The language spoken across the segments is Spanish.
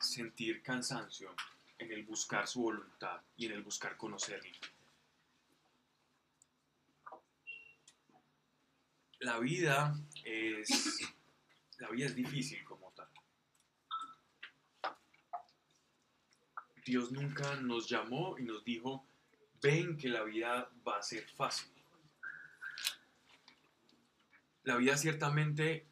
sentir cansancio en el buscar su voluntad y en el buscar conocerle. La vida es, la vida es difícil como tal. Dios nunca nos llamó y nos dijo, ven que la vida va a ser fácil. La vida ciertamente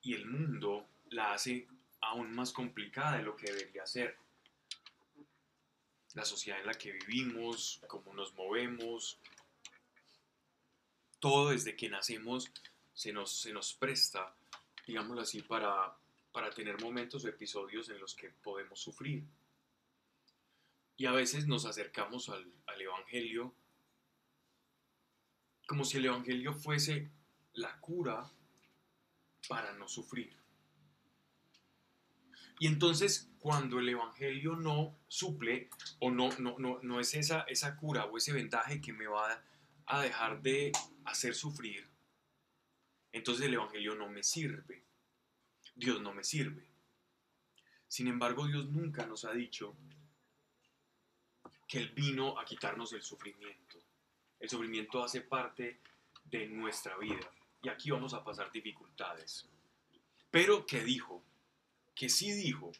y el mundo la hace aún más complicada de lo que debería ser. La sociedad en la que vivimos, cómo nos movemos, todo desde que nacemos se nos, se nos presta, digámoslo así, para, para tener momentos o episodios en los que podemos sufrir. Y a veces nos acercamos al, al Evangelio como si el Evangelio fuese la cura para no sufrir. Y entonces cuando el Evangelio no suple o no, no, no, no es esa, esa cura o ese vendaje que me va a dejar de hacer sufrir, entonces el Evangelio no me sirve. Dios no me sirve. Sin embargo, Dios nunca nos ha dicho que Él vino a quitarnos el sufrimiento. El sufrimiento hace parte de nuestra vida y aquí vamos a pasar dificultades. Pero que dijo, que sí dijo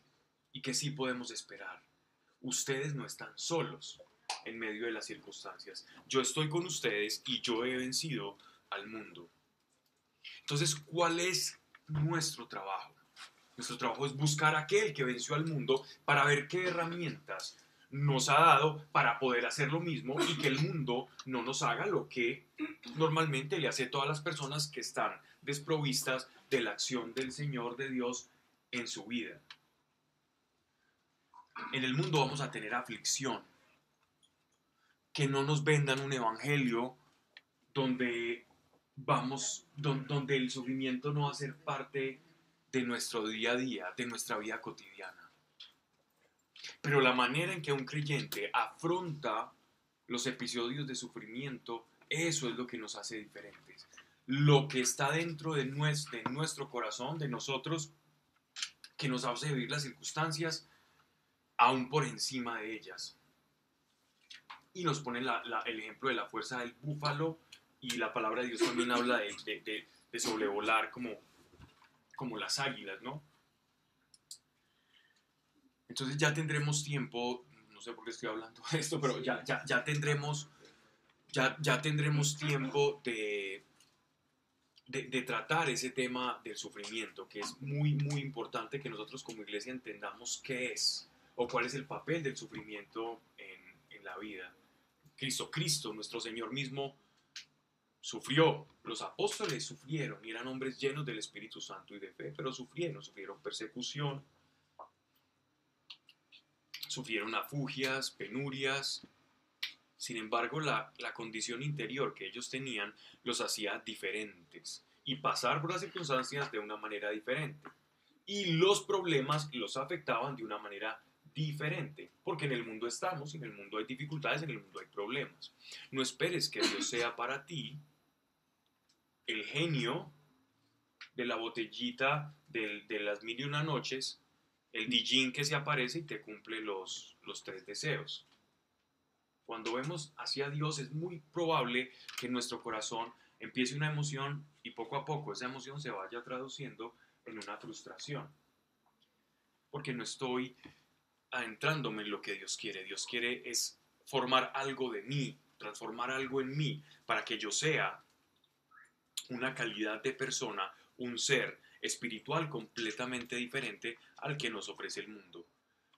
y que sí podemos esperar. Ustedes no están solos en medio de las circunstancias. Yo estoy con ustedes y yo he vencido al mundo. Entonces, ¿cuál es nuestro trabajo? Nuestro trabajo es buscar a aquel que venció al mundo para ver qué herramientas nos ha dado para poder hacer lo mismo y que el mundo no nos haga lo que normalmente le hace a todas las personas que están desprovistas de la acción del Señor de Dios en su vida. En el mundo vamos a tener aflicción. Que no nos vendan un evangelio donde vamos, donde el sufrimiento no va a ser parte de nuestro día a día, de nuestra vida cotidiana. Pero la manera en que un creyente afronta los episodios de sufrimiento, eso es lo que nos hace diferentes. Lo que está dentro de nuestro, de nuestro corazón, de nosotros, que nos hace vivir las circunstancias aún por encima de ellas. Y nos pone el ejemplo de la fuerza del búfalo y la palabra de Dios también habla de, de, sobrevolar como, como las águilas, ¿no? Entonces ya tendremos tiempo, no sé por qué estoy hablando de esto, pero ya, ya, ya tendremos, ya, ya tendremos tiempo de, de, tratar ese tema del sufrimiento, que es muy, muy importante que nosotros como iglesia entendamos qué es o cuál es el papel del sufrimiento en, en la vida. Cristo, Cristo, nuestro Señor mismo, sufrió. Los apóstoles sufrieron y eran hombres llenos del Espíritu Santo y de fe, pero sufrieron, sufrieron persecución, sufrieron afugias, penurias. Sin embargo, la, condición interior que ellos tenían los hacía diferentes y pasar por las circunstancias de una manera diferente. Y los problemas los afectaban de una manera diferente, porque en el mundo estamos, en el mundo hay dificultades, en el mundo hay problemas. No esperes que Dios sea para ti el genio de la botellita de las mil y una noches el Dijin que se aparece y te cumple los, los tres deseos. Cuando vemos hacia Dios es muy probable que en nuestro corazón empiece una emoción y poco a poco esa emoción se vaya traduciendo en una frustración. Porque no estoy adentrándome en lo que Dios quiere. Dios quiere es formar algo de mí, transformar algo en mí, para que yo sea una calidad de persona, un ser espiritual completamente diferente al que nos ofrece el mundo.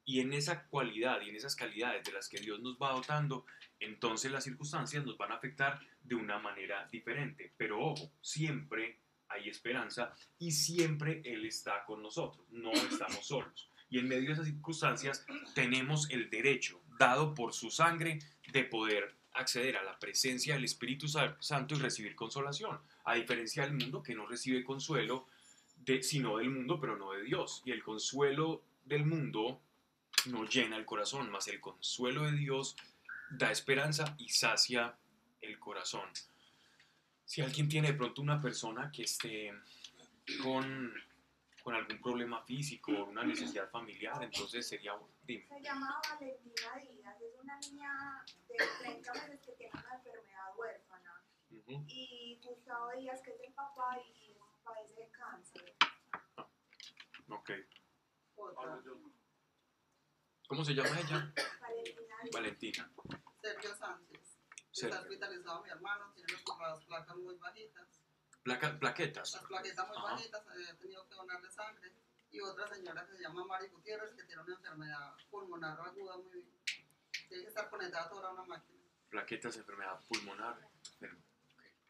Y en esa cualidad y en esas calidades de las que Dios nos va dotando, entonces las circunstancias nos van a afectar de una manera diferente. Pero ojo, siempre hay esperanza y siempre Él está con nosotros, no estamos solos. Y en medio de esas circunstancias tenemos el derecho, dado por su sangre, de poder acceder a la presencia del Espíritu Santo y recibir consolación, a diferencia del mundo que no recibe consuelo sino del mundo, pero no de Dios. Y el consuelo del mundo no llena el corazón, más el consuelo de Dios da esperanza y sacia el corazón. Si alguien tiene de pronto una persona que esté con, con algún problema físico o una necesidad familiar, entonces sería, dime. Se llama Valentina Díaz, es una niña de 30 meses que tiene una enfermedad huérfana. Ujú. Y Gustavo Díaz, que es el papá y padece de cáncer. Ok. Otra. ¿Cómo se llama ella? Valentina. Sergio Sánchez. Sergio. Está hospitalizado mi hermano, tiene las, placas muy bajitas. Placa- plaquetas. Las plaquetas muy Ajá. bajitas, he tenido que donarle sangre. Y otra señora que se llama Mari Gutiérrez, que tiene una enfermedad pulmonar aguda muy... Tiene que estar conectada toda a una máquina. Plaquetas, enfermedad pulmonar. Pero-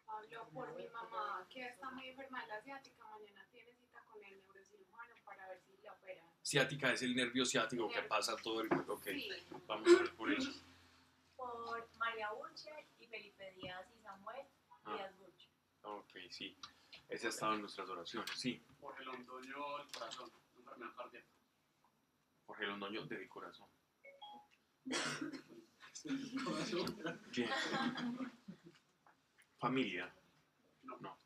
Hablo por mi mamá, que está muy enferma de la asiática. Mañana tiene cita con el neurocirujano para ver si la operan. Ciática es el nervio ciático que pasa todo el cuerpo. Ok, Sí. vamos a ver por eso. por María Burcher y Felipe Díaz y Samuel Ah. Díaz Burcher. Ok, sí. Ese ha estado en nuestras oraciones. Sí, Jorge Londoño, el corazón, enfermedad cardíaca. Jorge Londoño de corazón. Corazón. Bien. Familia. No. No.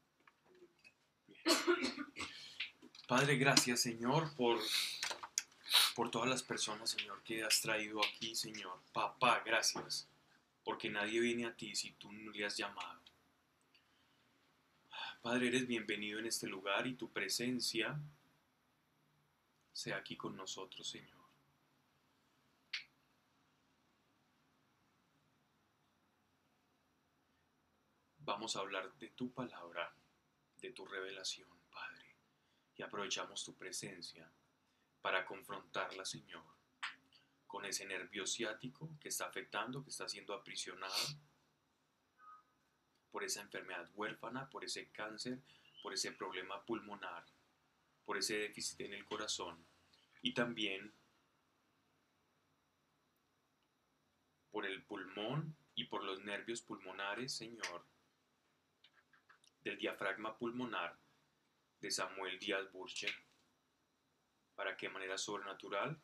Bien. Padre, gracias, Señor, por, por todas las personas, Señor, que has traído aquí, Señor. Papá, gracias, porque nadie viene a ti si tú no le has llamado. Padre, eres bienvenido en este lugar y tu presencia sea aquí con nosotros, Señor. Vamos a hablar de tu palabra, de tu revelación. Y aprovechamos tu presencia para confrontarla, Señor, con ese nervio ciático que está afectando, que está siendo aprisionado por esa enfermedad huérfana, por ese cáncer, por ese problema pulmonar, por ese déficit en el corazón y también por el pulmón y por los nervios pulmonares, Señor, del diafragma pulmonar de Samuel Díaz Burcher, para de manera sobrenatural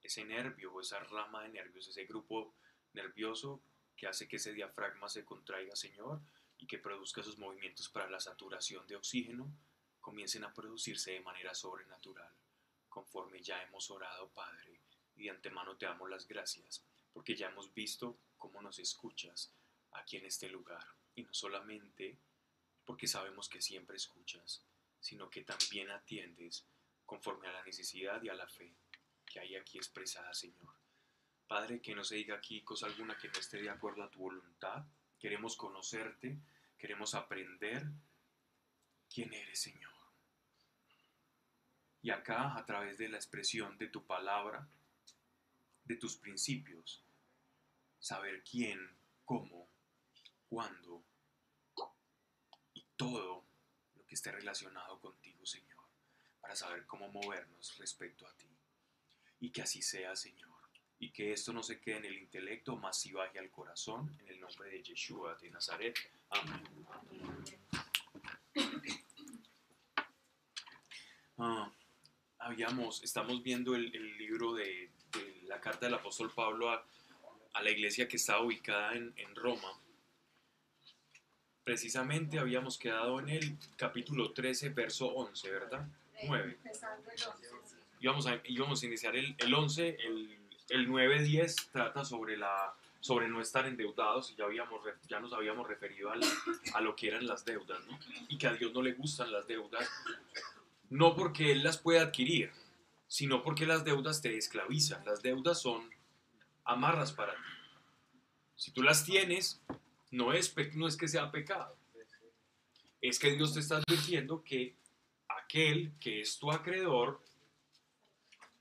ese nervio o esa rama de nervios, ese grupo nervioso que hace que ese diafragma se contraiga, Señor, y que produzca esos movimientos para la saturación de oxígeno, comiencen a producirse de manera sobrenatural, conforme ya hemos orado, Padre, y de antemano te damos las gracias, porque ya hemos visto cómo nos escuchas aquí en este lugar, y no solamente porque sabemos que siempre escuchas, sino que también atiendes conforme a la necesidad y a la fe que hay aquí expresada, Señor. Padre, que no se diga aquí cosa alguna que no esté de acuerdo a tu voluntad. Queremos conocerte, queremos aprender quién eres, Señor. Y acá, a través de la expresión de tu palabra, de tus principios, saber quién, cómo, cuándo todo lo que esté relacionado contigo, Señor, para saber cómo movernos respecto a ti. Y que así sea, Señor. Y que esto no se quede en el intelecto, más si baje al corazón, en el nombre de Yeshua de Nazaret. Amén. Ah, habíamos, estamos viendo el, libro de, la carta del apóstol Pablo a, a la iglesia que está ubicada en, en Roma. Precisamente habíamos quedado en el capítulo 13, verso 11, ¿verdad? 9. Empezando el 11, sí. Íbamos a, íbamos a iniciar el, el 11, el, el 9-10 trata sobre, la, sobre no estar endeudados y ya, habíamos, ya nos habíamos referido a lo que eran las deudas, ¿no? Y que a Dios no le gustan las deudas, no porque Él las pueda adquirir, sino porque las deudas te esclavizan. Las deudas son amarras para ti. Si tú las tienes, no es, no es que sea pecado. Es que Dios te está advirtiendo que aquel que es tu acreedor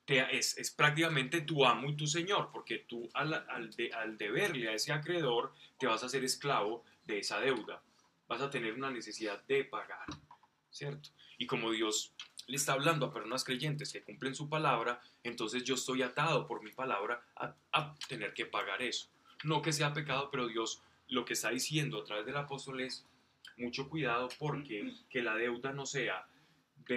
te- es, es prácticamente tu amo y tu señor, porque tú al, al, de- al deberle a ese acreedor te vas a hacer esclavo de esa deuda. Vas a tener una necesidad de pagar, ¿cierto? Y como Dios le está hablando a personas creyentes que cumplen su palabra, entonces yo estoy atado por mi palabra a, a tener que pagar eso. No que sea pecado, pero Dios lo que está diciendo a través del apóstol es mucho cuidado porque que la deuda no sea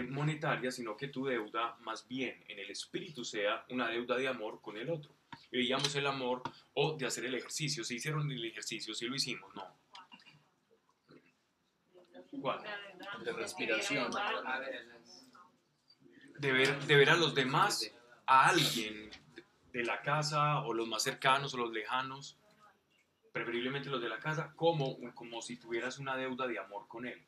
monetaria, sino que tu deuda más bien en el espíritu sea una deuda de amor con el otro. Y veíamos el amor o de hacer el ejercicio. ¿Se hicieron el ejercicio? ¿Sí lo hicimos? No. ¿Cuál? de respiración. de ver, de ver a los demás, a alguien de la casa o los más cercanos o los lejanos, preferiblemente los de la casa, como, como si tuvieras una deuda de amor con él.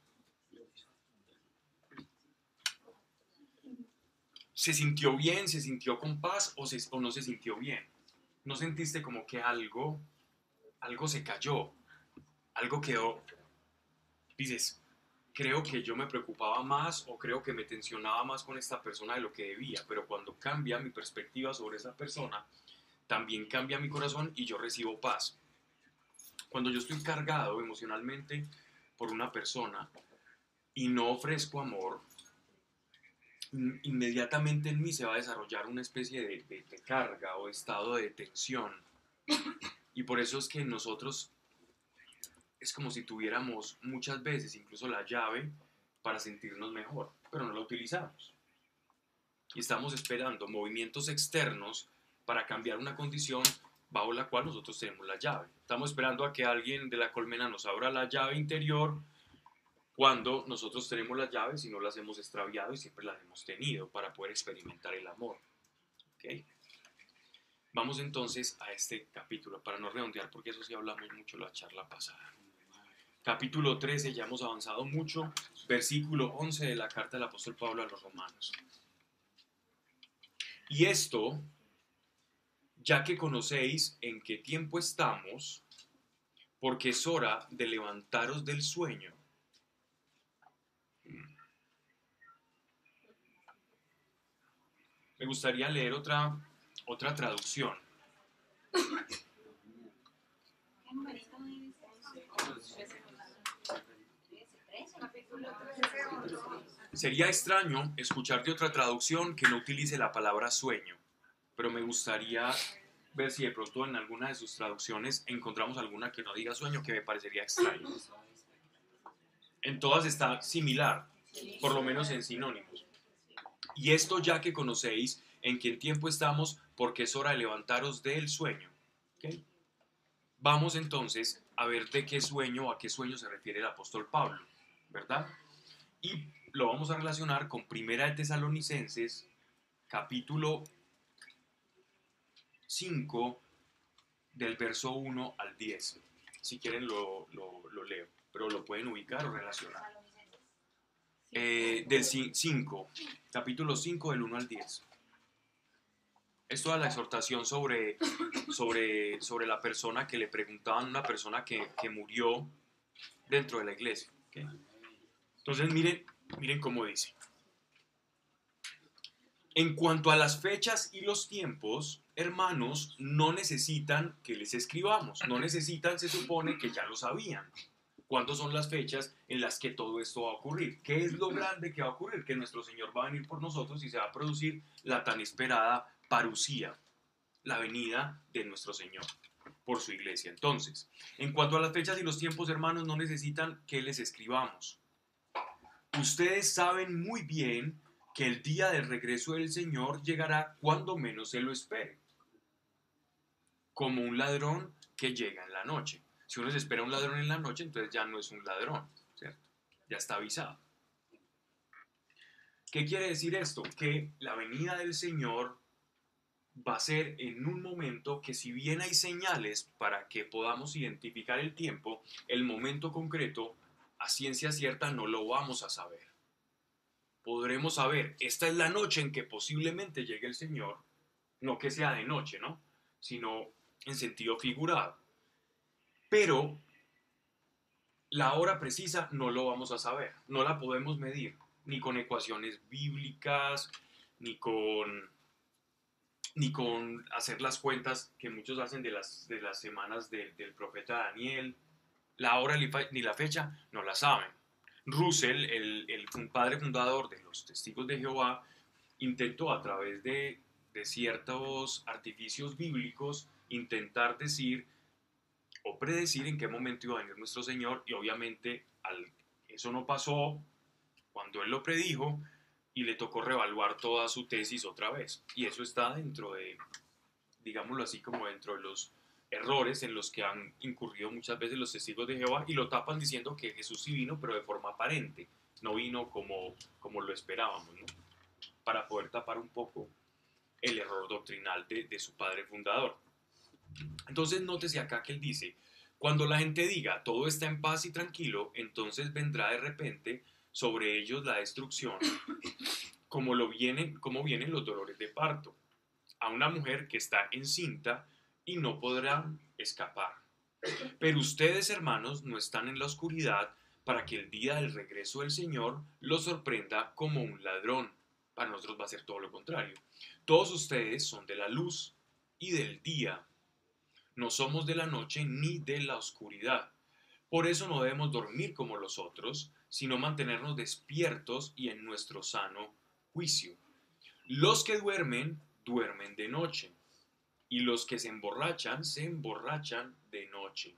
¿Se sintió bien? ¿Se sintió con paz o, se- o no se sintió bien? ¿No sentiste como que algo, algo se cayó? Algo quedó... Dices, creo que yo me preocupaba más o creo que me tensionaba más con esta persona de lo que debía, pero cuando cambia mi perspectiva sobre esa persona, también cambia mi corazón y yo recibo paz. Cuando yo estoy cargado emocionalmente por una persona y no ofrezco amor, in- inmediatamente en mí se va a desarrollar una especie de, de- de carga o estado de tensión. Y por eso es que nosotros es como si tuviéramos muchas veces incluso la llave para sentirnos mejor, pero no la utilizamos. Y estamos esperando movimientos externos para cambiar una condición bajo la cual nosotros tenemos la llave. Estamos esperando a que alguien de la colmena nos abra la llave interior cuando nosotros tenemos las llaves y no las hemos extraviado y siempre las hemos tenido para poder experimentar el amor. ¿Ok? Vamos entonces a este capítulo, para no redondear, porque eso sí hablamos mucho la charla pasada. Capítulo 13, ya hemos avanzado mucho. Versículo 11 de la carta del apóstol Pablo a los romanos. Y esto, ya que conocéis en qué tiempo estamos, porque es hora de levantaros del sueño. Me gustaría leer otra, otra traducción. ¿Qué numerito es? Capítulo 13. Sería extraño escuchar de otra traducción que no utilice la palabra sueño, pero me gustaría ver si de pronto en alguna de sus traducciones encontramos alguna que no diga sueño, que me parecería extraño. En todas está similar, por lo menos en sinónimos. Y esto ya que conocéis en qué tiempo estamos, porque es hora de levantaros del sueño. ¿Ok? Vamos entonces a ver de qué sueño o a qué sueño se refiere el apóstol Pablo, ¿verdad? Y lo vamos a relacionar con Primera de Tesalonicenses, capítulo 5, del verso 1 al 10. Si quieren lo, lo- lo leo, pero lo pueden ubicar o relacionar. Eh, del 5, capítulo 5, del 1 al 10. Es toda la exhortación sobre, sobre, sobre la persona que le preguntaban, una persona que, que murió dentro de la iglesia. ¿ok? Entonces miren, miren cómo dice. En cuanto a las fechas y los tiempos, hermanos, no necesitan que les escribamos, no necesitan, se supone que ya lo sabían. ¿Cuándo son las fechas en las que todo esto va a ocurrir? ¿Qué es lo grande que va a ocurrir? Que nuestro Señor va a venir por nosotros y se va a producir la tan esperada parucía, la venida de nuestro Señor por su iglesia. Entonces, en cuanto a las fechas y los tiempos, hermanos, no necesitan que les escribamos. Ustedes saben muy bien que el día del regreso del Señor llegará cuando menos se lo espere, como un ladrón que llega en la noche. Si uno se espera un ladrón en la noche, entonces ya no es un ladrón, ¿cierto? Ya está avisado. ¿Qué quiere decir esto? Que la venida del Señor va a ser en un momento que si bien hay señales para que podamos identificar el tiempo, el momento concreto, a ciencia cierta no lo vamos a saber. Podremos saber, esta es la noche en que posiblemente llegue el Señor, no que sea de noche, ¿no? Sino en sentido figurado. Pero la hora precisa no lo vamos a saber, no la podemos medir, ni con ecuaciones bíblicas, ni con ni con hacer las cuentas que muchos hacen de las, de las semanas de- del profeta Daniel. La hora ni la fecha no la saben. Russell, el, el padre fundador de los testigos de Jehová, intentó a través de, de ciertos artificios bíblicos intentar decir o predecir en qué momento iba a venir nuestro Señor y obviamente eso no pasó cuando él lo predijo y le tocó revaluar toda su tesis otra vez. Y eso está dentro de, digámoslo así, como dentro de los errores en los que han incurrido muchas veces los testigos de Jehová y lo tapan diciendo que Jesús sí vino, pero de forma aparente, no vino como, como lo esperábamos, para poder tapar un poco el error doctrinal de, de su padre fundador. Entonces nótese acá que él dice, cuando la gente diga todo está en paz y tranquilo, entonces vendrá de repente sobre ellos la destrucción, como, lo vienen, como vienen los dolores de parto, a una mujer que está encinta y no podrá escapar. Pero ustedes, hermanos, no están en la oscuridad para que el día del regreso del Señor los sorprenda como un ladrón. Para nosotros va a ser todo lo contrario. Todos ustedes son de la luz y del día. No somos de la noche ni de la oscuridad. Por eso no debemos dormir como los otros, sino mantenernos despiertos y en nuestro sano juicio. Los que duermen, duermen de noche, y los que se emborrachan, se emborrachan de noche.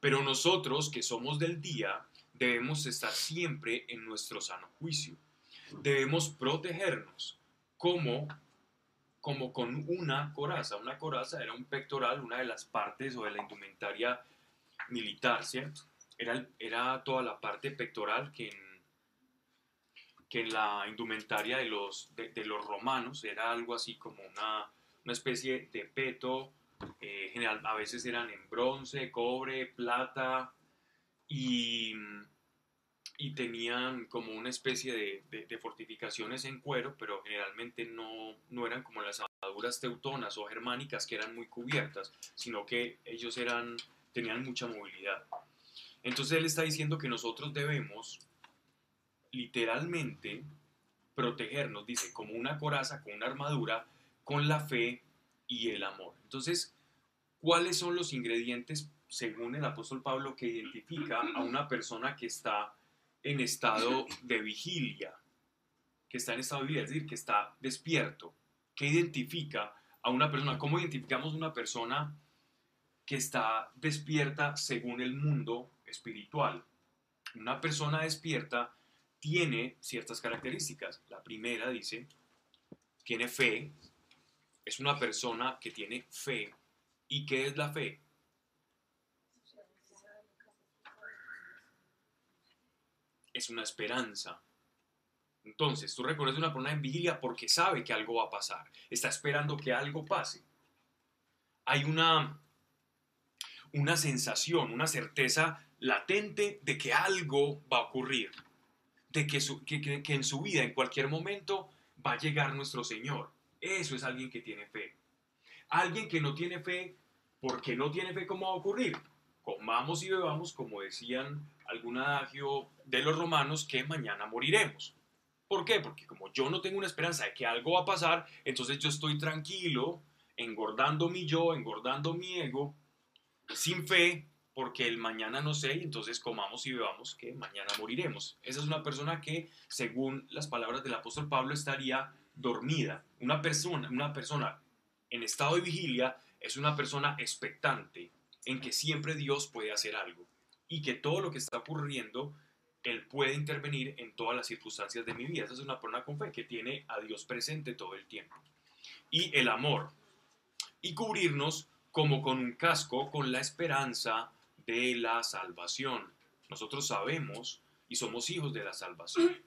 Pero nosotros, que somos del día, debemos estar siempre en nuestro sano juicio. Debemos protegernos como como con una coraza. Una coraza era un pectoral, una de las partes o de la indumentaria militar, ¿cierto? Era, era toda la parte pectoral que en, que en la indumentaria de los, de los romanos era algo así como una, una especie de peto, eh, general, a veces eran en bronce, cobre, plata, y, y tenían como una especie de, de- de fortificaciones en cuero, pero generalmente no, no eran como las armaduras teutonas o germánicas que eran muy cubiertas, sino que ellos eran, tenían mucha movilidad. Entonces él está diciendo que nosotros debemos literalmente protegernos, dice, como una coraza, con una armadura, con la fe y el amor. Entonces, ¿cuáles son los ingredientes, según el apóstol Pablo, que identifica a una persona que está en estado de vigilia? Que está en estado de vigilia, es decir, que está despierto. ¿Qué identifica a una persona? ¿Cómo identificamos una persona que está despierta según el mundo espiritual? Una persona despierta tiene ciertas características. La primera dice, tiene fe, es una persona que tiene fe. ¿Y qué es la fe? Es una esperanza. Entonces, tú reconoces una persona en vigilia porque sabe que algo va a pasar. Está esperando que algo pase. Hay una, una sensación, una certeza latente de que algo va a ocurrir. De que, su- que- que- que en su vida, en cualquier momento, va a llegar nuestro Señor. Eso es alguien que tiene fe. Alguien que no tiene fe, porque no tiene fe, ¿cómo va a ocurrir? Comamos y bebamos, como decían algún adagio de los romanos, que mañana moriremos. ¿Por qué? Porque como yo no tengo una esperanza de que algo va a pasar, entonces yo estoy tranquilo, engordando mi yo, engordando mi ego, sin fe, porque el mañana no sé, y entonces comamos y bebamos que mañana moriremos. Esa es una persona que, según las palabras del apóstol Pablo, estaría dormida. Una persona, una persona en estado de vigilia es una persona expectante, en que siempre Dios puede hacer algo y que todo lo que está ocurriendo, Él puede intervenir en todas las circunstancias de mi vida. Esa es una persona con fe que tiene a Dios presente todo el tiempo. Y el amor. Y cubrirnos como con un casco con la esperanza de la salvación. Nosotros sabemos y somos hijos de la salvación.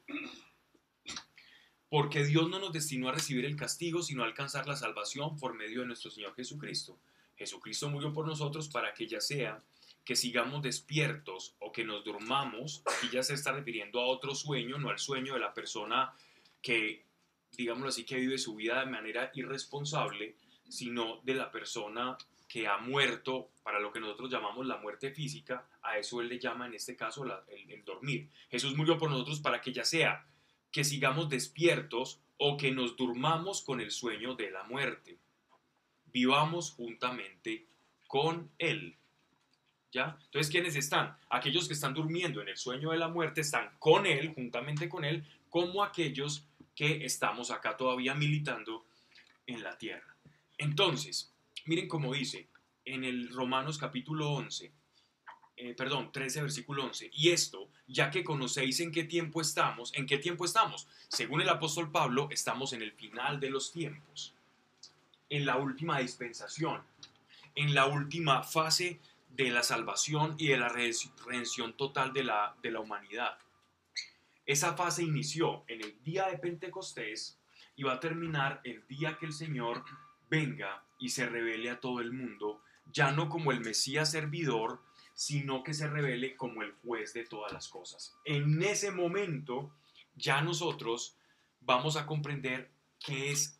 Porque Dios no nos destinó a recibir el castigo, sino a alcanzar la salvación por medio de nuestro Señor Jesucristo. Jesucristo murió por nosotros para que ya sea que sigamos despiertos o que nos durmamos, y ya se está refiriendo a otro sueño, no al sueño de la persona que, digámoslo así, que vive su vida de manera irresponsable, sino de la persona que ha muerto para lo que nosotros llamamos la muerte física, a eso él le llama en este caso el, el dormir. Jesús murió por nosotros para que ya sea que sigamos despiertos o que nos durmamos con el sueño de la muerte. Vivamos juntamente con Él. ¿Ya? Entonces, ¿quiénes están? Aquellos que están durmiendo en el sueño de la muerte están con Él, juntamente con Él, como aquellos que estamos acá todavía militando en la tierra. Entonces, miren cómo dice en el Romanos capítulo 11, eh, perdón, 13, versículo 11. Y esto, ya que conocéis en qué tiempo estamos, ¿en qué tiempo estamos? Según el apóstol Pablo, estamos en el final de los tiempos, en la última dispensación, en la última fase de la salvación y de la redenci- redención total de la, de la humanidad. Esa fase inició en el día de Pentecostés, y va a terminar el día que el Señor venga y se revele a todo el mundo, ya no como el Mesías servidor, sino que se revele como el juez de todas las cosas. En ese momento, ya nosotros vamos a comprender que es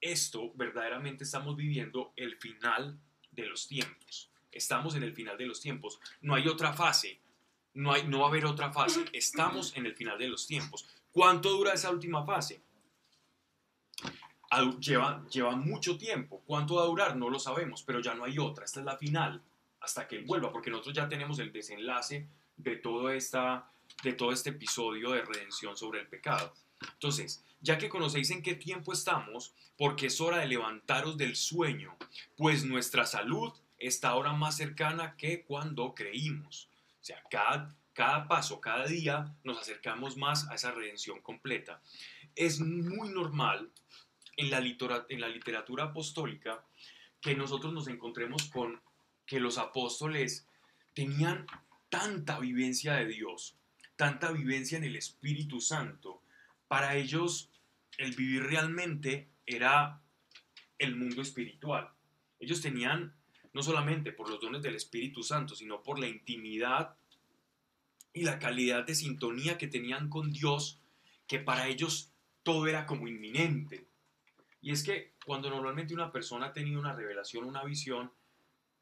esto, verdaderamente estamos viviendo el final de los tiempos. Estamos en el final de los tiempos. No hay otra fase. No, hay, no va a haber otra fase. Estamos en el final de los tiempos. ¿Cuánto dura esa última fase? Lleva, lleva mucho tiempo. ¿Cuánto va a durar? No lo sabemos, pero ya no hay otra. Esta es la final hasta que Él vuelva, porque nosotros ya tenemos el desenlace de todo, esta, de todo este episodio de redención sobre el pecado. Entonces, ya que conocéis en qué tiempo estamos, porque es hora de levantaros del sueño, pues nuestra salud está ahora más cercana que cuando creímos. O sea, cada, cada paso, cada día nos acercamos más a esa redención completa. Es muy normal en la, en la literatura apostólica que nosotros nos encontremos con que los apóstoles tenían tanta vivencia de Dios, tanta vivencia en el Espíritu Santo. Para ellos el vivir realmente era el mundo espiritual. Ellos tenían, no solamente por los dones del Espíritu Santo, sino por la intimidad y la calidad de sintonía que tenían con Dios, que para ellos todo era como inminente. Y es que cuando normalmente una persona ha tenido una revelación, una visión,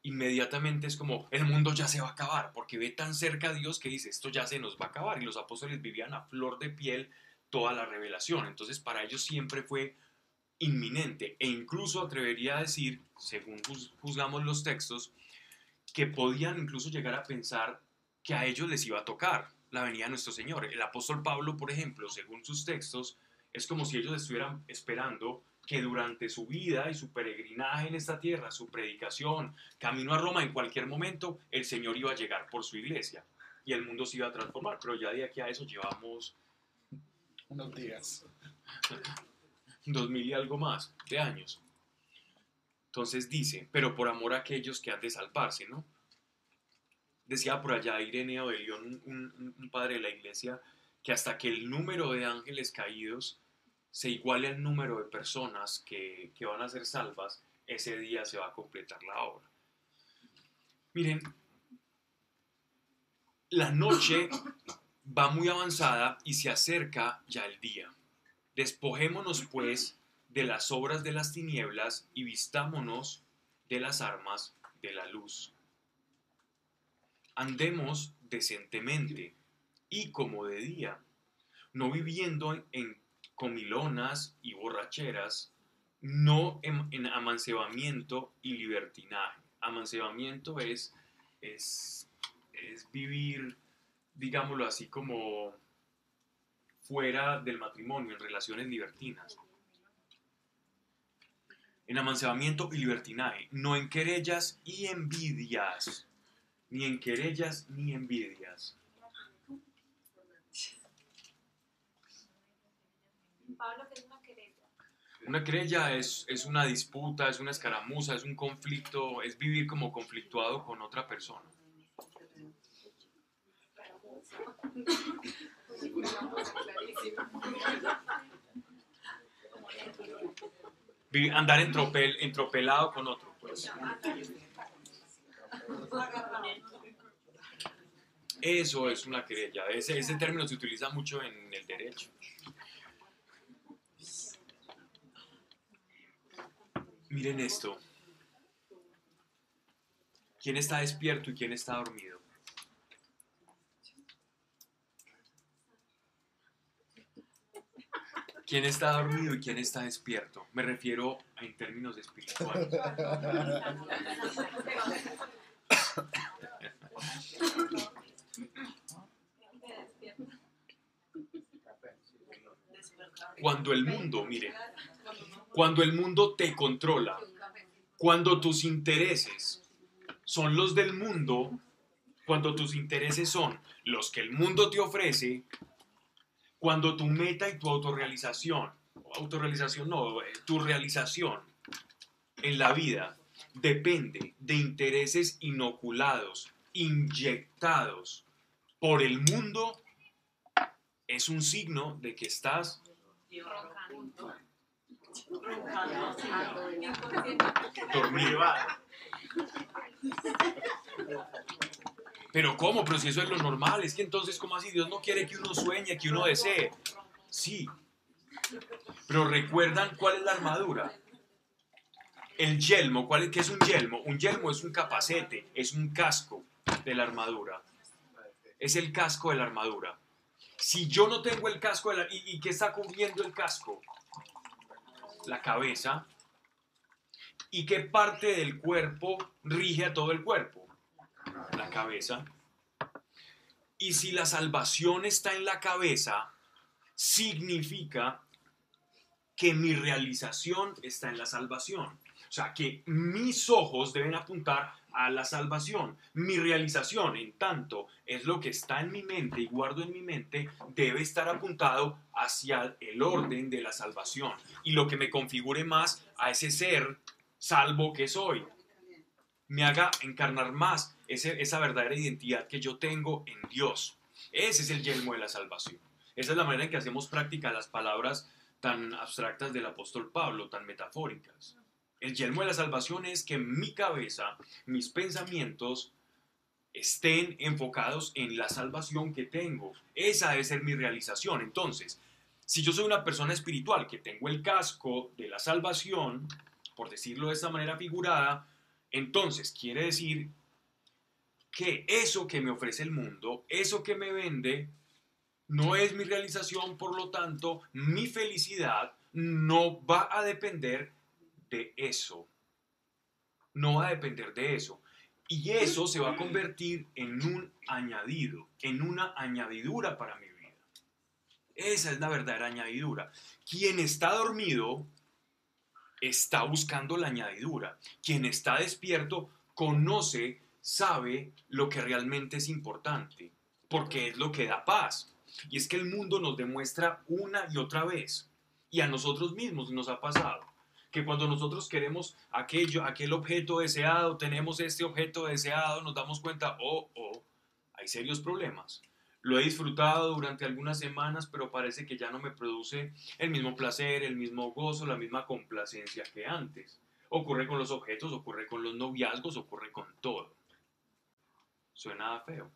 inmediatamente es como el mundo ya se va a acabar, porque ve tan cerca a Dios que dice esto ya se nos va a acabar. Y los apóstoles vivían a flor de piel toda la revelación. Entonces para ellos siempre fue inminente e incluso atrevería a decir, según juz- juzgamos los textos, que podían incluso llegar a pensar que a ellos les iba a tocar la venida de nuestro Señor. El apóstol Pablo, por ejemplo, según sus textos, es como si ellos estuvieran esperando que durante su vida y su peregrinaje en esta tierra, su predicación, camino a Roma, en cualquier momento el Señor iba a llegar por su iglesia y el mundo se iba a transformar. Pero ya de aquí a eso llevamos Unos días. dos mil y algo más de años. Entonces dice, pero por amor a aquellos que han de salvarse, ¿no? Decía por allá Ireneo de León, un, un- padre de la iglesia, que hasta que el número de ángeles caídos se iguale al número de personas que, que van a ser salvas, ese día se va a completar la obra. Miren, la noche va muy avanzada y se acerca ya el día. Despojémonos pues de las obras de las tinieblas y vistámonos de las armas de la luz. Andemos decentemente y como de día, no viviendo en, comilonas y borracheras, no en, en amancebamiento y libertinaje. Amancebamiento es, es, es vivir, digámoslo así, como fuera del matrimonio, en relaciones libertinas. En amancebamiento y libertinaje, no en querellas y envidias, ni en querellas ni envidias. Pablo, que es una querella. Una querella es, es una disputa, es una escaramuza, es un conflicto, es vivir como conflictuado con otra persona. Andar entropel, entropelado con otro. Pues. Eso es una querella. Ese, ese término se utiliza mucho en el derecho. Miren esto. ¿Quién está despierto y quién está dormido? ¿Quién está dormido y quién está despierto? Me refiero en términos espirituales. Cuando el mundo, miren, cuando el mundo te controla, cuando tus intereses son los del mundo, cuando tus intereses son los que el mundo te ofrece, cuando tu meta y tu autorrealización, autorrealización no, eh, tu realización en la vida depende de intereses inoculados, inyectados por el mundo, es un signo de que estás Dormido. Pero ¿cómo? Pero si eso es lo normal, es que entonces, ¿cómo así? Dios no quiere que uno sueñe, que uno desee. Sí. Pero recuerdan cuál es la armadura. El yelmo, ¿cuál es, ¿qué es un yelmo? Un yelmo es un capacete, es un casco de la armadura. Es el casco de la armadura. Si yo no tengo el casco, de la- ¿y, ¿y qué está cubriendo el casco? La cabeza. ¿Y qué parte del cuerpo rige a todo el cuerpo? La cabeza. Y si la salvación está en la cabeza, significa que mi realización está en la salvación. O sea, que mis ojos deben apuntar a la salvación. Mi realización, en tanto, es lo que está en mi mente y guardo en mi mente, debe estar apuntado hacia el orden de la salvación y lo que me configure más a ese ser salvo que soy. Me haga encarnar más ese- esa verdadera identidad que yo tengo en Dios. Ese es el yelmo de la salvación. Esa es la manera en que hacemos práctica las palabras tan abstractas del apóstol Pablo, tan metafóricas. El yelmo de la salvación es que mi cabeza, mis pensamientos estén enfocados en la salvación que tengo. Esa debe ser mi realización. Entonces, si yo soy una persona espiritual que tengo el casco de la salvación, por decirlo de esta manera figurada, entonces quiere decir que eso que me ofrece el mundo, eso que me vende, no es mi realización, por lo tanto, mi felicidad no va a depender de eso. No va a depender de eso. Y eso se va a convertir en un añadido, en una añadidura para mi vida. Esa es la verdadera añadidura. Quien está dormido está buscando la añadidura. Quien está despierto conoce, sabe lo que realmente es importante, porque es lo que da paz. Y es que el mundo nos demuestra una y otra vez, y a nosotros mismos nos ha pasado, que cuando nosotros queremos aquello, aquel objeto deseado, tenemos este objeto deseado, nos damos cuenta, oh, oh, hay serios problemas. Lo he disfrutado durante algunas semanas, pero parece que ya no me produce el mismo placer, el mismo gozo, la misma complacencia que antes. Ocurre con los objetos, ocurre con los noviazgos, ocurre con todo. Suena feo.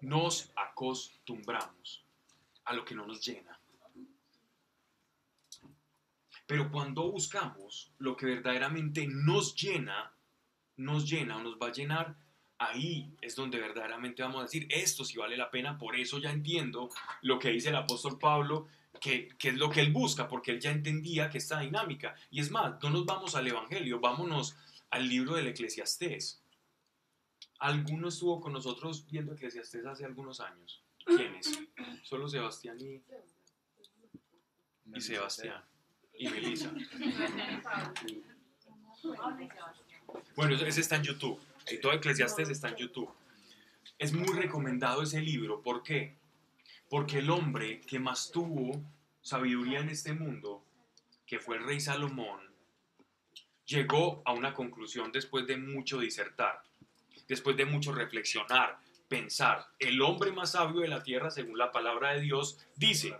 Nos acostumbramos a lo que no nos llena. Pero cuando buscamos lo que verdaderamente nos llena, nos llena o nos va a llenar, ahí es donde verdaderamente vamos a decir, esto sí vale la pena, por eso ya entiendo lo que dice el apóstol Pablo, que, es lo que él busca, porque él ya entendía que esta dinámica. Y es más, no nos vamos al Evangelio, vámonos al libro del Eclesiastés. ¿Alguno estuvo con nosotros viendo Eclesiastés hace algunos años? ¿Quiénes? Solo Sebastián y, y Sebastián y Melissa. Bueno, ese está en YouTube. Todo Eclesiastes está en YouTube. Es muy recomendado ese libro. ¿Por qué? Porque el hombre que más tuvo sabiduría en este mundo, que fue el rey Salomón, llegó a una conclusión después de mucho disertar, después de mucho reflexionar, pensar. El hombre más sabio de la tierra, según la palabra de Dios, dice,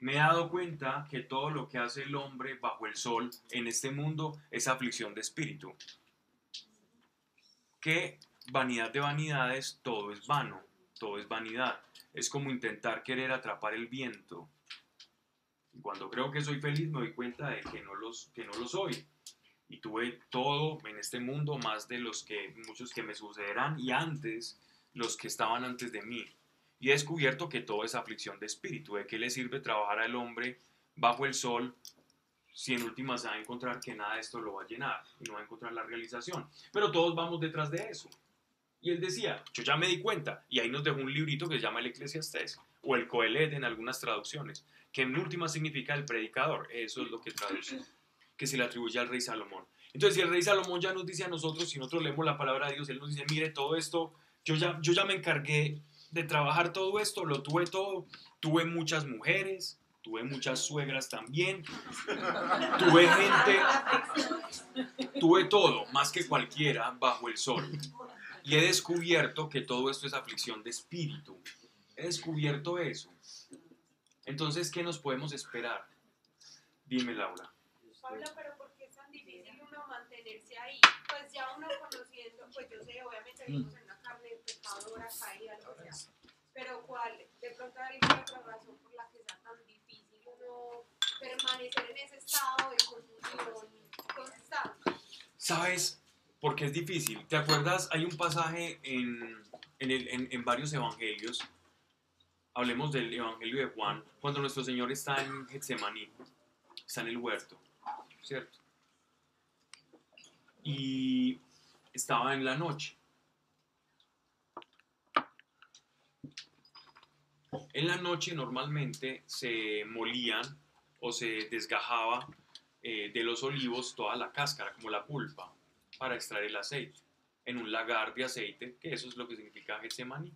me he dado cuenta que todo lo que hace el hombre bajo el sol en este mundo es aflicción de espíritu. Que vanidad de vanidades, todo es vano, todo es vanidad. Es como intentar querer atrapar el viento. Y cuando creo que soy feliz me doy cuenta de que no, los, que no lo soy. Y tuve todo en este mundo, más de los que muchos que me sucederán y antes los que estaban antes de mí. Y he descubierto que todo es aflicción de espíritu. ¿De qué le sirve trabajar al hombre bajo el sol si en últimas va a encontrar que nada de esto lo va a llenar y no va a encontrar la realización? Pero todos vamos detrás de eso. Y él decía, yo ya me di cuenta, y ahí nos dejó un librito que se llama el Eclesiastés, o el Coelet en algunas traducciones, que en última significa el predicador, eso es lo que traduce, que se le atribuye al rey Salomón. Entonces, si el rey Salomón ya nos dice a nosotros, si nosotros leemos la palabra de Dios, él nos dice, mire, todo esto, yo ya, yo ya me encargué de trabajar todo esto, lo tuve todo, tuve muchas mujeres, tuve muchas suegras también, tuve gente, tuve todo, más que cualquiera bajo el sol. Y he descubierto que todo esto es aflicción de espíritu. He descubierto eso. Entonces, ¿qué nos podemos esperar? Dime, Laura. Pablo, pero ¿por qué es tan difícil uno mantenerse ahí? Pues ya uno conociendo, pues yo sé, obviamente vivimos en una carne pecadora, caída, lo que sea. Pero ¿cuál? De pronto hay otra razón por la que sea tan difícil uno permanecer en ese estado de confusión constante. ¿Sabes por qué es difícil? ¿Te acuerdas? Hay un pasaje en- en varios evangelios. Hablemos del evangelio de Juan, cuando nuestro Señor está en Getsemaní, está en el huerto, ¿cierto? Y estaba en la noche. En la noche normalmente se molían o se desgajaba eh, de los olivos toda la cáscara, como la pulpa, para extraer el aceite, en un lagar de aceite, que eso es lo que significa Getsemaní.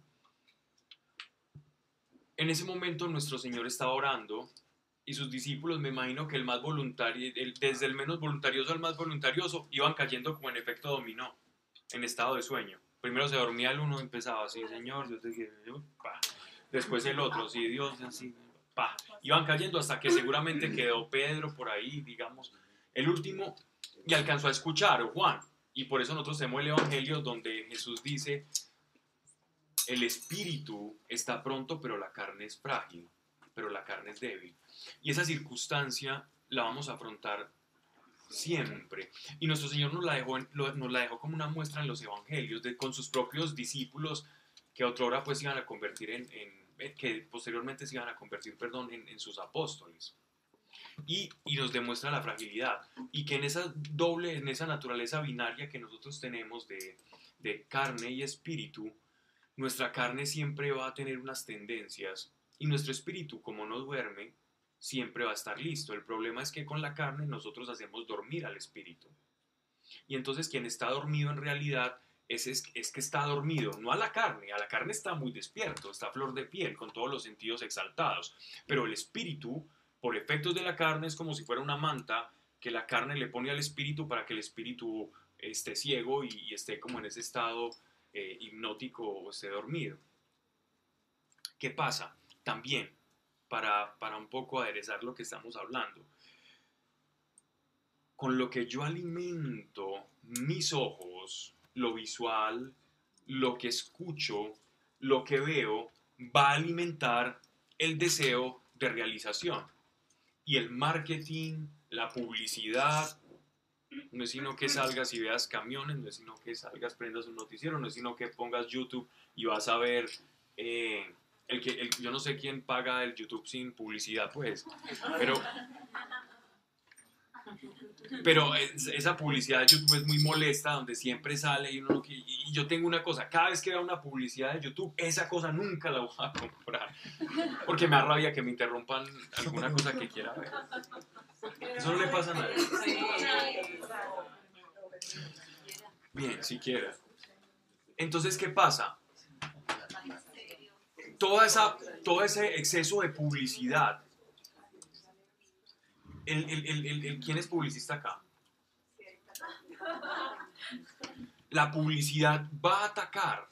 En ese momento nuestro Señor estaba orando y sus discípulos, me imagino que el más voluntario, desde el menos voluntarioso al más voluntarioso, iban cayendo como en efecto dominó, en estado de sueño. Primero se dormía el uno, empezaba así, Señor, Dios te. Después el otro, sí, Dios, así. Iban cayendo hasta que seguramente quedó Pedro por ahí, digamos, el último, y alcanzó a escuchar, Juan. Y por eso nosotros tenemos el Evangelio donde Jesús dice, el espíritu está pronto, pero la carne es frágil, pero la carne es débil. Y esa circunstancia la vamos a afrontar siempre. Y nuestro Señor nos la dejó, nos la dejó como una muestra en los Evangelios, con sus propios discípulos, que otrora pues iban a convertir en, eh, que posteriormente se iban a convertir, perdón, en sus apóstoles. Y, nos demuestra la fragilidad. Y que en esa doble, en esa naturaleza binaria que nosotros tenemos de, carne y espíritu, nuestra carne siempre va a tener unas tendencias y nuestro espíritu, como no duerme, siempre va a estar listo. El problema es que con la carne nosotros hacemos dormir al espíritu. Y entonces quien está dormido en realidad es, es, que está dormido, no a la carne. A la carne está muy despierto, está flor de piel, con todos los sentidos exaltados. Pero el espíritu, por efectos de la carne, es como si fuera una manta que la carne le pone al espíritu para que el espíritu esté ciego y, esté como en ese estado eh, hipnótico o esté dormido. ¿Qué pasa? También, para, para un poco aderezar lo que estamos hablando, con lo que yo alimento mis ojos, lo visual, lo que escucho, lo que veo, va a alimentar el deseo de realización. Y el marketing, la publicidad, no es sino que salgas y veas camiones, no es sino que salgas, prendas un noticiero, no es sino que pongas YouTube y vas a ver, eh, el que, el- yo no sé quién paga el YouTube sin publicidad, pues, pero, pero es- esa publicidad de YouTube es muy molesta, donde siempre sale y uno y yo tengo una cosa, cada vez que veo una publicidad de YouTube, esa cosa nunca la voy a comprar, porque me da rabia que me interrumpan alguna cosa que quiera ver. Eso no le pasa a nadie. Bien, siquiera. Entonces, ¿qué pasa? Toda esa, todo ese exceso de publicidad. ¿Quién es publicista acá? La publicidad va a atacar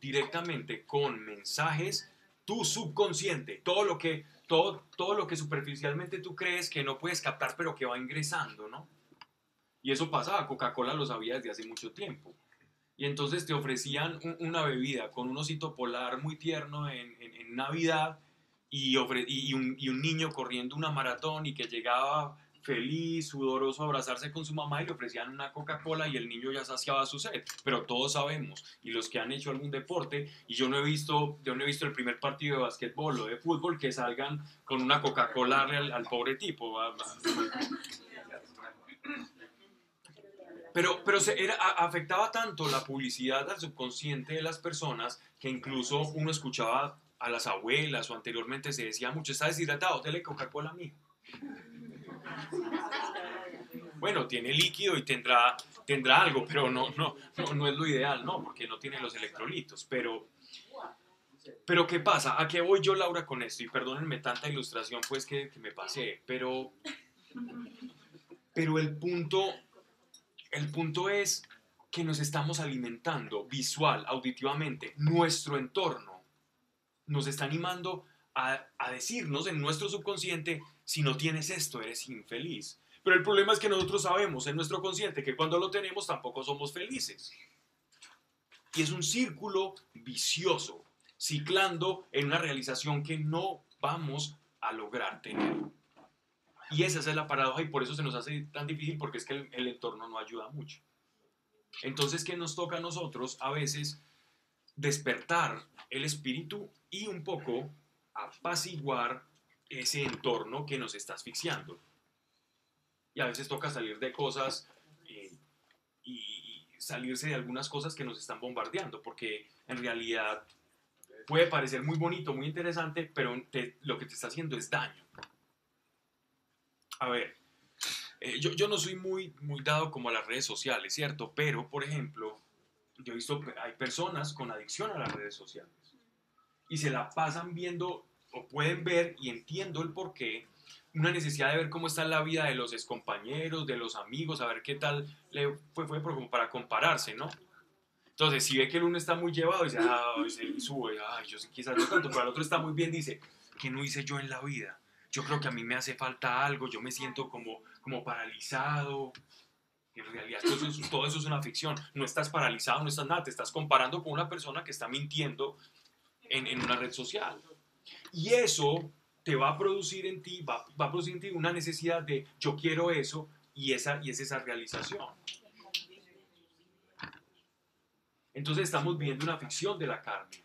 directamente con mensajes tu subconsciente, todo lo que, todo, todo lo que superficialmente tú crees que no puedes captar, pero que va ingresando, ¿no? Y eso pasaba, Coca-Cola lo sabía desde hace mucho tiempo. Y entonces te ofrecían un- una bebida con un osito polar muy tierno en Navidad y, ofre- y, un, niño corriendo una maratón y que llegaba feliz, sudoroso a abrazarse con su mamá y le ofrecían una Coca-Cola y el niño ya saciaba su sed. Pero todos sabemos, y los que han hecho algún deporte, y yo no he visto, yo no he visto el primer partido de básquetbol o de fútbol que salgan con una Coca-Cola al, al pobre tipo. Pero, pero se era, afectaba tanto la publicidad al subconsciente de las personas que incluso uno escuchaba a las abuelas o anteriormente se decía mucho, está deshidratado, dele Coca-Cola a mí. Bueno, tiene líquido y tendrá, tendrá algo, pero no, no, no, no es lo ideal, ¿no? Porque no tiene los electrolitos. Pero, pero ¿qué pasa? ¿A qué voy yo, Laura, con esto? Y perdónenme tanta ilustración, pues, que, me pasé. Pero, pero el punto, el punto es que nos estamos alimentando visual, auditivamente, nuestro entorno, nos está animando a, a decirnos en nuestro subconsciente, si no tienes esto, eres infeliz. Pero el problema es que nosotros sabemos en nuestro consciente que cuando lo tenemos tampoco somos felices. Y es un círculo vicioso, ciclando en una realización que no vamos a lograr tener. Y esa es la paradoja y por eso se nos hace tan difícil porque es que el, el entorno no ayuda mucho. Entonces, ¿qué nos toca a nosotros? A veces despertar el espíritu y un poco apaciguar ese entorno que nos está asfixiando. Y a veces toca salir de cosas eh, y salirse de algunas cosas que nos están bombardeando, porque en realidad puede parecer muy bonito, muy interesante, pero lo que te está haciendo es daño. A ver, eh, yo, yo no soy muy, muy dado como a las redes sociales, ¿cierto? Pero, por ejemplo, yo he visto, hay personas con adicción a las redes sociales y se la pasan viendo o pueden ver y entiendo el por qué, una necesidad de ver cómo está la vida de los excompañeros, de los amigos, a ver qué tal le fue, fue como para compararse, ¿no? Entonces, si ve que el uno está muy llevado, dice, ah, sube, ay, yo sí quizás no tanto, pero el otro está muy bien, dice, ¿qué no hice yo en la vida? Yo creo que a mí me hace falta algo, yo me siento como, como paralizado. En realidad, todo eso, es- todo eso es una ficción. No estás paralizado, no estás nada, te estás comparando con una persona que está mintiendo en, en una red social. Y eso te va a producir en ti, va, va a producir en ti una necesidad de yo quiero eso y esa, y es esa realización. Entonces estamos viendo una ficción de la carne.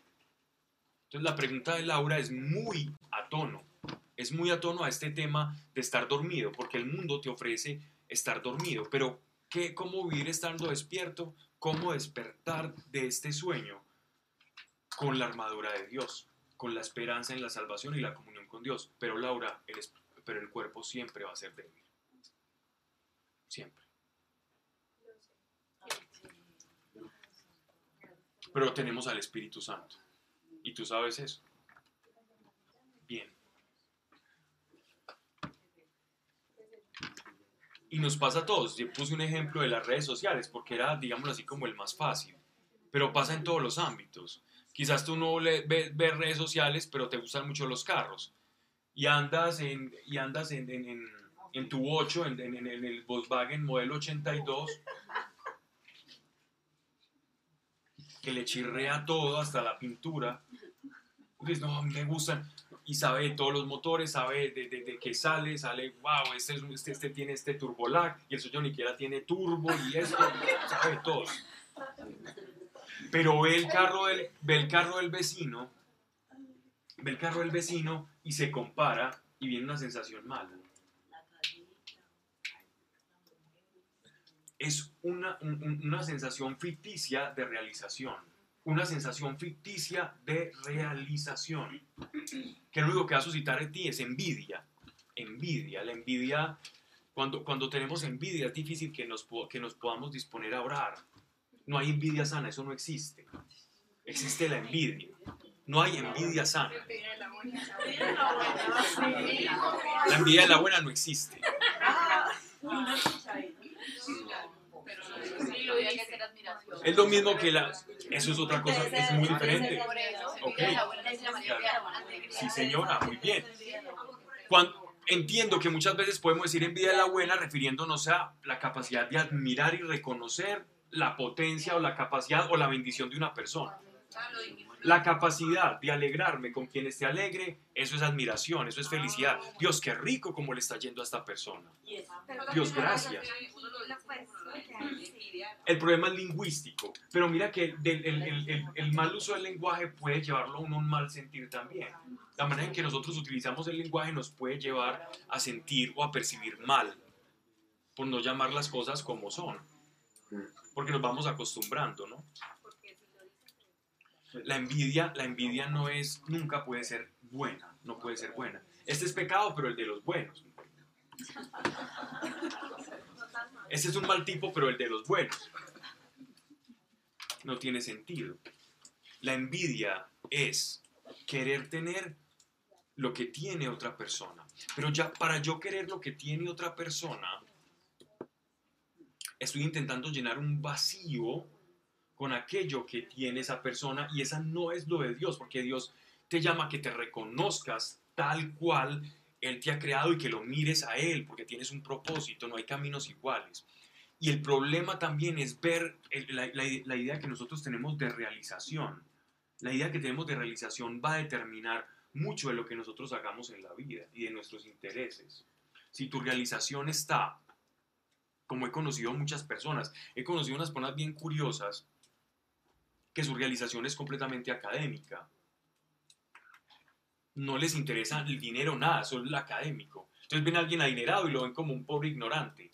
Entonces la pregunta de Laura es muy a tono, es muy a tono a este tema de estar dormido, porque el mundo te ofrece estar dormido, pero ¿qué, ¿cómo vivir estando despierto? ¿Cómo despertar de este sueño? Con la armadura de Dios, con la esperanza en la salvación y la comunión con Dios. Pero Laura, el, pero el cuerpo siempre va a ser débil. Siempre. Pero tenemos al Espíritu Santo. Y tú sabes eso. Bien. Y nos pasa a todos. Yo puse un ejemplo de las redes sociales porque era, digámoslo así, como el más fácil. Pero pasa en todos los ámbitos. Quizás tú no le, ve- ves redes sociales, pero te gustan mucho los carros. Y andas en, y andas en, en, en- en tu 8, en, en- en el Volkswagen modelo 82, que le chirrea todo, hasta la pintura. Dices, no, me gustan. Y sabe todos los motores, sabe de, de, de que sale, sale, wow, este, es este, este tiene este turbolag, y el suyo ni siquiera tiene turbo, y esto, sabe todo. Pero ve el carro del, ve el carro del vecino, ve el carro del vecino y se compara y viene una sensación mala. Es una, un- un- una sensación ficticia de realización. Una sensación ficticia de realización. Que lo único que va a suscitar en ti es envidia. Envidia. La envidia, cuando, cuando tenemos envidia es difícil que nos, que nos podamos disponer a orar. No hay envidia sana, eso no existe. Existe la envidia. No hay envidia sana. La envidia de la buena no existe. Es lo mismo que la... Eso es otra cosa, es muy diferente. Ok. Sí, señora, muy bien. Cuando, entiendo que muchas veces podemos decir envidia de la buena refiriéndonos a la capacidad de admirar y reconocer la potencia o la capacidad o la bendición de una persona. La capacidad de alegrarme con quien esté alegre, eso es admiración, eso es felicidad. Dios, qué rico como le está yendo a esta persona. Dios, gracias. El problema es lingüístico, pero mira que el, el- el- el mal uso del lenguaje puede llevarlo a uno a un mal sentir también. La manera en que nosotros utilizamos el lenguaje nos puede llevar a sentir o a percibir mal, por no llamar las cosas como son, porque nos vamos acostumbrando, ¿no? La envidia, la envidia no es, nunca puede ser buena, no puede ser buena. Este es pecado, pero el de los buenos. Este es un mal tipo, pero el de los buenos. No tiene sentido. La envidia es querer tener lo que tiene otra persona. Pero ya para yo querer lo que tiene otra persona, estoy intentando llenar un vacío con aquello que tiene esa persona y esa no es lo de Dios, porque Dios te llama a que te reconozcas tal cual Él te ha creado y que lo mires a Él, porque tienes un propósito, no hay caminos iguales. Y el problema también es ver la- la idea que nosotros tenemos de realización. La idea que tenemos de realización va a determinar mucho de lo que nosotros hagamos en la vida y de nuestros intereses. Si tu realización está, como he conocido muchas personas, he conocido unas personas bien curiosas que su realización es completamente académica. No les interesa el dinero, nada, solo el académico. Entonces ven a alguien adinerado y lo ven como un pobre ignorante.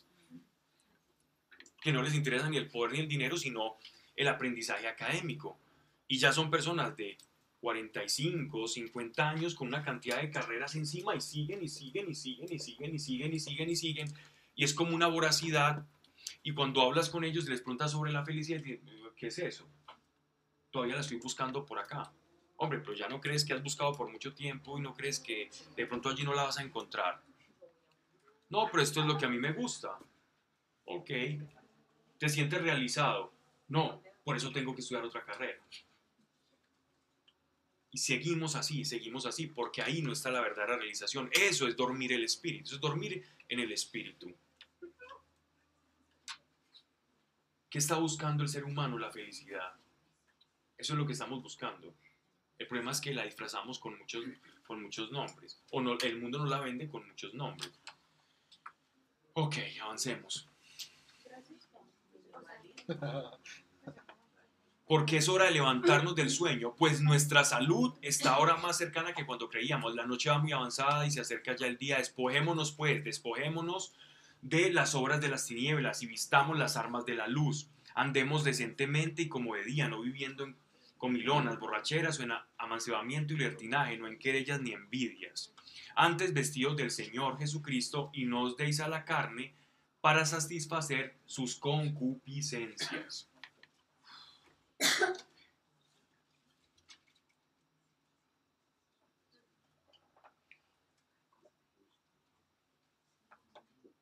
Que no les interesa ni el poder ni el dinero, sino el aprendizaje académico. Y ya son personas de 45, 50 años con una cantidad de carreras encima y siguen y siguen y siguen y siguen y siguen y siguen y siguen. Y es como una voracidad. Y cuando hablas con ellos y les preguntas sobre la felicidad, ¿qué es eso? Todavía la estoy buscando por acá. Hombre, pero ya no crees que has buscado por mucho tiempo y no crees que de pronto allí no la vas a encontrar. No, pero esto es lo que a mí me gusta. Ok. ¿Te sientes realizado? No, por eso tengo que estudiar otra carrera. Y seguimos así, seguimos así, porque ahí no está la verdadera realización. Eso es dormir el espíritu, eso es dormir en el espíritu. ¿Qué está buscando el ser humano? La felicidad. Eso es lo que estamos buscando. El problema es que la disfrazamos con muchos, con muchos nombres. O no, el mundo no la vende con muchos nombres. Ok, avancemos. Porque es hora de levantarnos del sueño, pues nuestra salud está ahora más cercana que cuando creíamos. La noche va muy avanzada y se acerca ya el día. Despojémonos pues, despojémonos de las obras de las tinieblas y vistamos las armas de la luz. Andemos decentemente y como de día, no viviendo en comilonas, borracheras o en amancebamiento y libertinaje, no en querellas ni envidias. Antes vestidos del Señor Jesucristo y no os deis a la carne para satisfacer sus concupiscencias.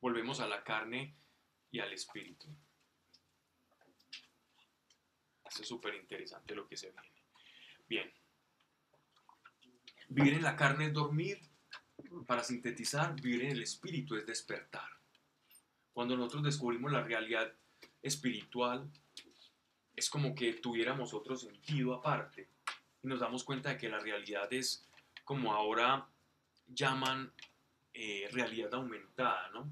Volvemos a la carne y al espíritu. Esto es súper interesante lo que se viene. Bien. Vivir en la carne es dormir. Para sintetizar, vivir en el espíritu es despertar. Cuando nosotros descubrimos la realidad espiritual, es como que tuviéramos otro sentido aparte. Y nos damos cuenta de que la realidad es como ahora llaman eh, realidad aumentada, ¿no?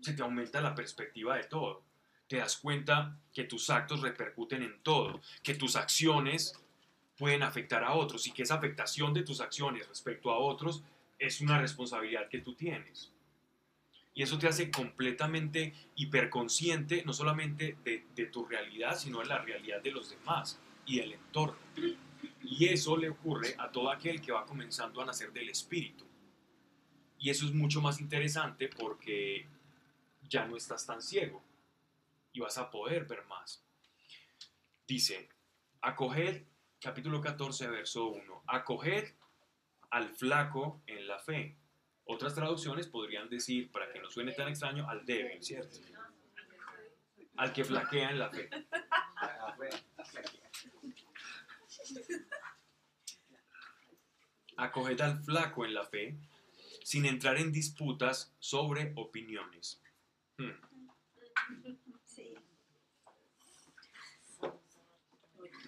Se te aumenta la perspectiva de todo. Te das cuenta que tus actos repercuten en todo, que tus acciones pueden afectar a otros y que esa afectación de tus acciones respecto a otros es una responsabilidad que tú tienes. Y eso te hace completamente hiperconsciente, no solamente de, tu realidad, sino de la realidad de los demás y del entorno. Y eso le ocurre a todo aquel que va comenzando a nacer del espíritu. Y eso es mucho más interesante porque ya no estás tan ciego y vas a poder ver más. Dice, acoged, capítulo 14, verso 1, acoged al flaco en la fe. Otras traducciones podrían decir, para que no suene tan extraño, al débil, ¿cierto? Al que flaquea en la fe. Acoged al flaco en la fe sin entrar en disputas sobre opiniones. Hmm.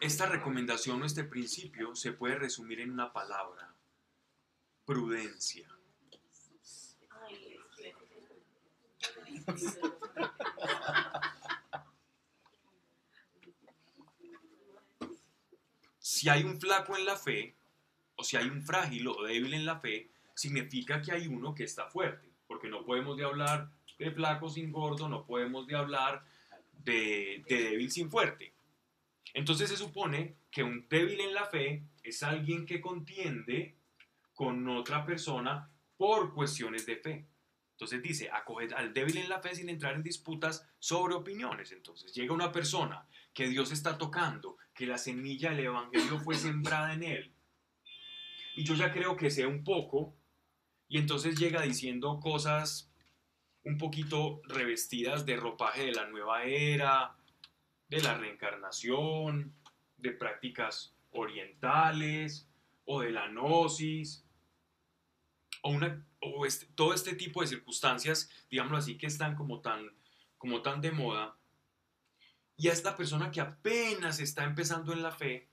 Esta recomendación o este principio se puede resumir en una palabra, prudencia. Si hay un flaco en la fe, o si hay un frágil o débil en la fe, significa que hay uno que está fuerte, porque no podemos de hablar de flaco sin gordo, no podemos de hablar de, de débil sin fuerte. Entonces se supone que un débil en la fe es alguien que contiende con otra persona por cuestiones de fe. Entonces dice, acoged al débil en la fe sin entrar en disputas sobre opiniones. Entonces llega una persona que Dios está tocando, que la semilla del Evangelio fue sembrada en él. Y yo ya creo que sé un poco, y entonces llega diciendo cosas un poquito revestidas de ropaje de la nueva era, de la reencarnación, de prácticas orientales o de la gnosis, o, este- todo este tipo de circunstancias, digámoslo así, que están como tan, como tan de moda. Y a esta persona que apenas está empezando en la fe,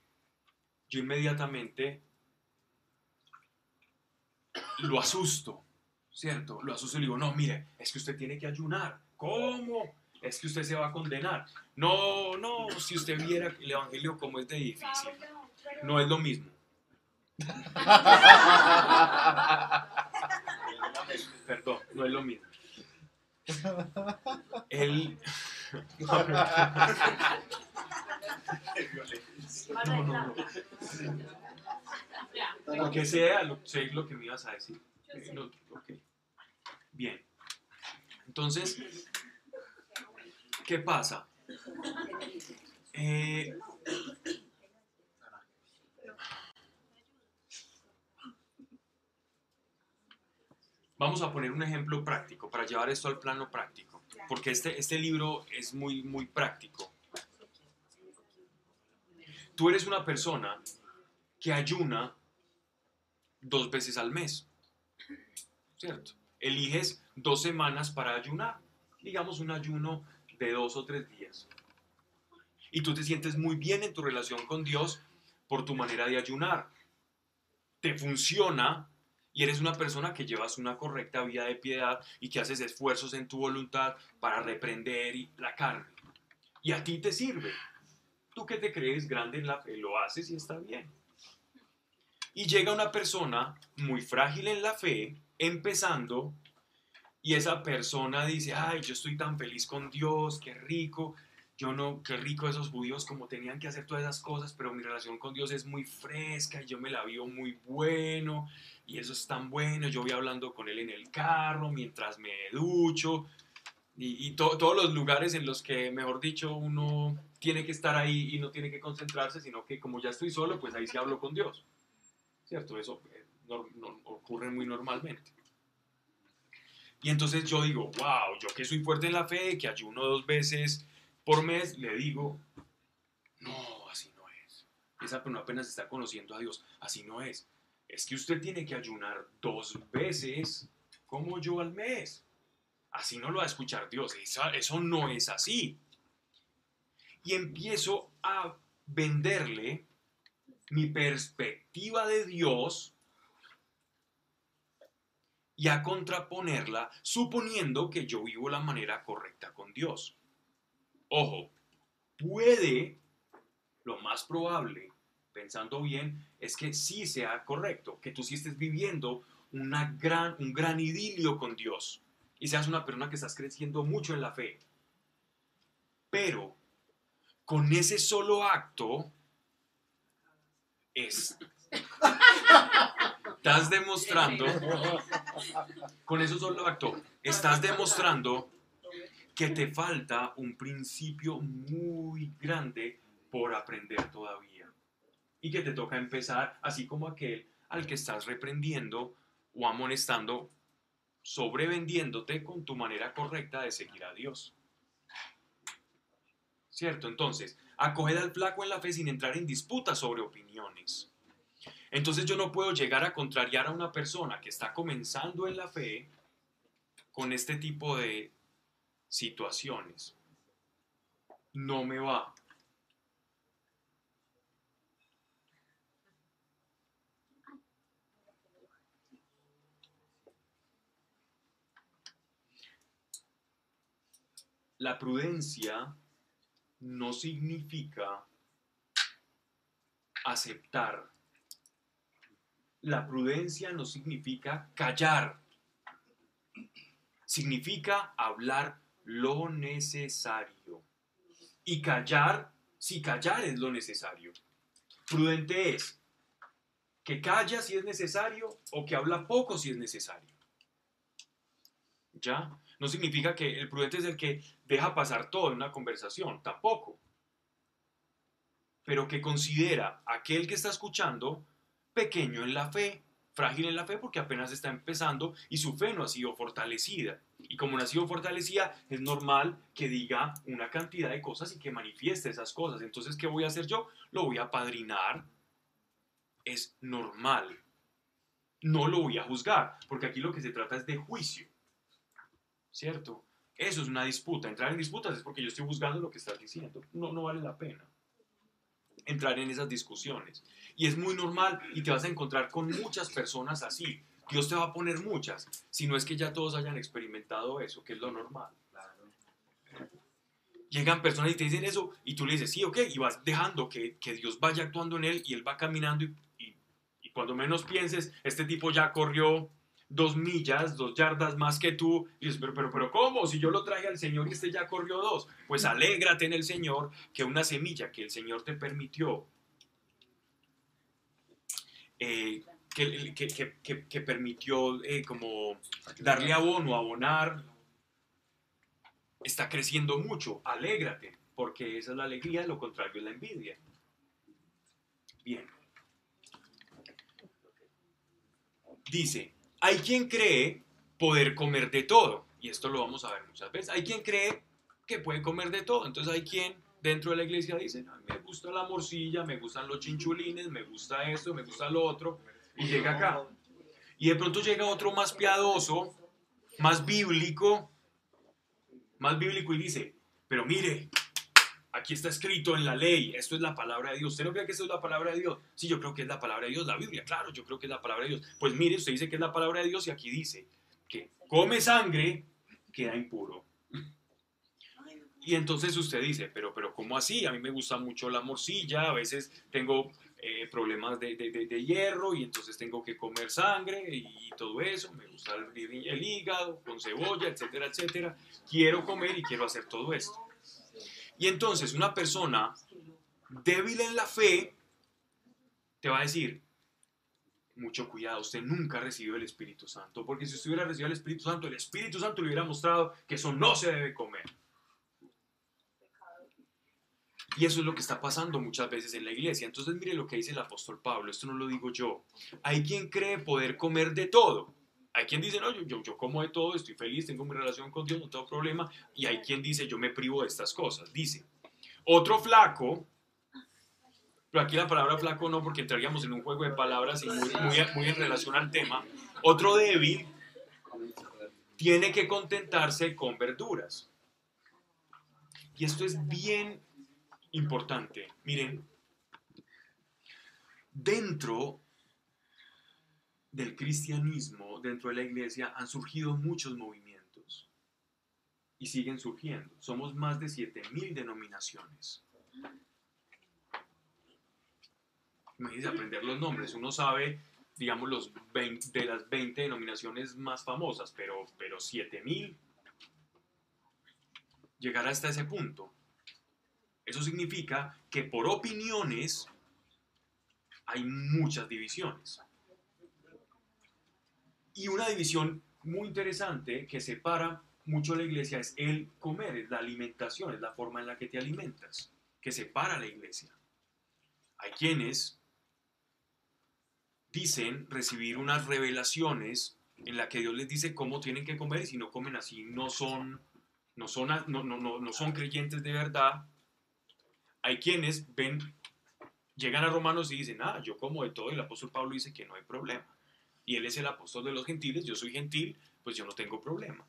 yo inmediatamente lo asusto, ¿cierto? Lo asusto y le digo, no, mire, es que usted tiene que ayunar. ¿Cómo? Es que usted se va a condenar. No, no, si usted viera el Evangelio como es de difícil. No es lo mismo. Perdón, no es lo mismo. Él... No, no, no. Lo que sea, lo, sé lo que me ibas a decir. Eh, no. Bien. Entonces, ¿qué pasa? Eh, vamos a poner un ejemplo práctico para llevar esto al plano práctico, porque este, este libro es muy, muy práctico. Tú eres una persona que ayuna dos veces al mes, ¿cierto? Eliges dos semanas para ayunar, digamos un ayuno de dos o tres días. Y tú te sientes muy bien en tu relación con Dios por tu manera de ayunar. Te funciona y eres una persona que llevas una correcta vida de piedad y que haces esfuerzos en tu voluntad para reprender la carne. Y a ti te sirve. Tú que te crees grande en la fe, lo haces y está bien. Y llega una persona muy frágil en la fe, empezando, y esa persona dice, ay, yo estoy tan feliz con Dios, qué rico, yo no, qué rico esos judíos como tenían que hacer todas esas cosas, pero mi relación con Dios es muy fresca y yo me la vivo muy bueno, y eso es tan bueno, yo voy hablando con él en el carro, mientras me ducho, y, y to- todos los lugares en los que, mejor dicho, uno tiene que estar ahí y no tiene que concentrarse, sino que como ya estoy solo, pues ahí sí hablo con Dios. ¿Cierto? Eso eh, ocurre muy normalmente. Y entonces yo digo, wow, yo que soy fuerte en la fe, que ayuno dos veces por mes, le digo, no, así no es. Esa persona apenas está conociendo a Dios, así no es. Es que usted tiene que ayunar dos veces como yo al mes. Así no lo va a escuchar Dios. Esa- eso no es así. Y empiezo a venderle mi perspectiva de Dios y a contraponerla suponiendo que yo vivo la manera correcta con Dios. Ojo, puede, lo más probable, pensando bien, es que sí sea correcto, que tú sí estés viviendo una gran, un gran idilio con Dios y seas una persona que estás creciendo mucho en la fe. Pero con ese solo acto es estás demostrando con eso solo acto estás demostrando que te falta un principio muy grande por aprender todavía y que te toca empezar así como aquel al que estás reprendiendo o amonestando sobrevendiéndote con tu manera correcta de seguir a Dios. ¿Cierto? Entonces, acoger al flaco en la fe sin entrar en disputas sobre opiniones. Entonces yo no puedo llegar a contrariar a una persona que está comenzando en la fe con este tipo de situaciones. No me va. La prudencia no significa aceptar. La prudencia no significa callar. Significa hablar lo necesario. Y callar, si callar es lo necesario. Prudente es que calla si es necesario o que habla poco si es necesario. ¿Ya? No significa que el prudente es el que deja pasar todo en una conversación, tampoco. Pero que considera aquel que está escuchando pequeño en la fe, frágil en la fe porque apenas está empezando y su fe no ha sido fortalecida. Y como no ha sido fortalecida, es normal que diga una cantidad de cosas y que manifieste esas cosas. Entonces, ¿qué voy a hacer yo? Lo voy a padrinar. Es normal. No lo voy a juzgar, porque aquí lo que se trata es de juicio. ¿Cierto? Eso es una disputa. Entrar en disputas es porque yo estoy juzgando lo que estás diciendo. No, no vale la pena entrar en esas discusiones. Y es muy normal y te vas a encontrar con muchas personas así. Dios te va a poner muchas, si no es que ya todos hayan experimentado eso, que es lo normal. Llegan personas y te dicen eso y tú le dices, sí, ok, y vas dejando que, que Dios vaya actuando en él y él va caminando y, y- y cuando menos pienses, este tipo ya corrió dos millas, dos yardas más que tú, y dices, pero, pero, pero, ¿cómo? Si yo lo traje al Señor y este ya corrió dos, pues alégrate en el Señor que una semilla que el Señor te permitió eh, que, permitió eh, como darle abono, abonar, está creciendo mucho. Alégrate, porque esa es la alegría, lo contrario es la envidia. Bien. Dice, hay quien cree poder comer de todo, y esto lo vamos a ver muchas veces. Hay quien cree que puede comer de todo, entonces hay quien dentro de la iglesia dice, "A mí me gusta la morcilla, me gustan los chinchulines, me gusta esto, me gusta lo otro, y llega acá. Y de pronto llega otro más piadoso, más bíblico, más bíblico y dice, pero mire, aquí está escrito en la ley, esto es la palabra de Dios. ¿Usted no cree que esto es la palabra de Dios? Sí, yo creo que es la palabra de Dios, la Biblia, claro, yo creo que es la palabra de Dios. Pues mire, usted dice que es la palabra de Dios y aquí dice que come sangre, queda impuro. Y entonces usted dice, pero, pero ¿cómo así? A mí me gusta mucho la morcilla, a veces tengo eh, problemas de, de- de- hierro y entonces tengo que comer sangre y todo eso, me gusta el hígado con cebolla, etcétera, etcétera. Quiero comer y quiero hacer todo esto. Y entonces una persona débil en la fe te va a decir, mucho cuidado, usted nunca recibió el Espíritu Santo, porque si usted hubiera recibido el Espíritu Santo, el Espíritu Santo le hubiera mostrado que eso no se debe comer. Y eso es lo que está pasando muchas veces en la iglesia. Entonces mire lo que dice el apóstol Pablo, esto no lo digo yo. Hay quien cree poder comer de todo. Hay quien dice, no, yo, como de todo, estoy feliz, tengo mi relación con Dios, no tengo problema. Y hay quien dice, yo me privo de estas cosas. Dice, otro flaco, pero aquí la palabra flaco no, porque entraríamos en un juego de palabras y muy, muy, muy en relación al tema. Otro débil tiene que contentarse con verduras. Y esto es bien importante. Miren, dentro del cristianismo, dentro de la iglesia, han surgido muchos movimientos y siguen surgiendo. Somos más de 7.000 denominaciones. Imagínense aprender los nombres. Uno sabe, digamos, los 20 de las 20 denominaciones más famosas, pero, pero 7.000. Llegar hasta ese punto. Eso significa que por opiniones hay muchas divisiones. Y una división muy interesante que separa mucho la iglesia es el comer, es la alimentación, es la forma en la que te alimentas, que separa a la iglesia. Hay quienes dicen recibir unas revelaciones en la que Dios les dice cómo tienen que comer y si no comen así no son, no son, no, no, no son creyentes de verdad. Hay quienes ven, llegan a Romanos y dicen, ah, yo como de todo y el apóstol Pablo dice que no hay problema. Y él es el apóstol de los gentiles, yo soy gentil, pues yo no tengo problema.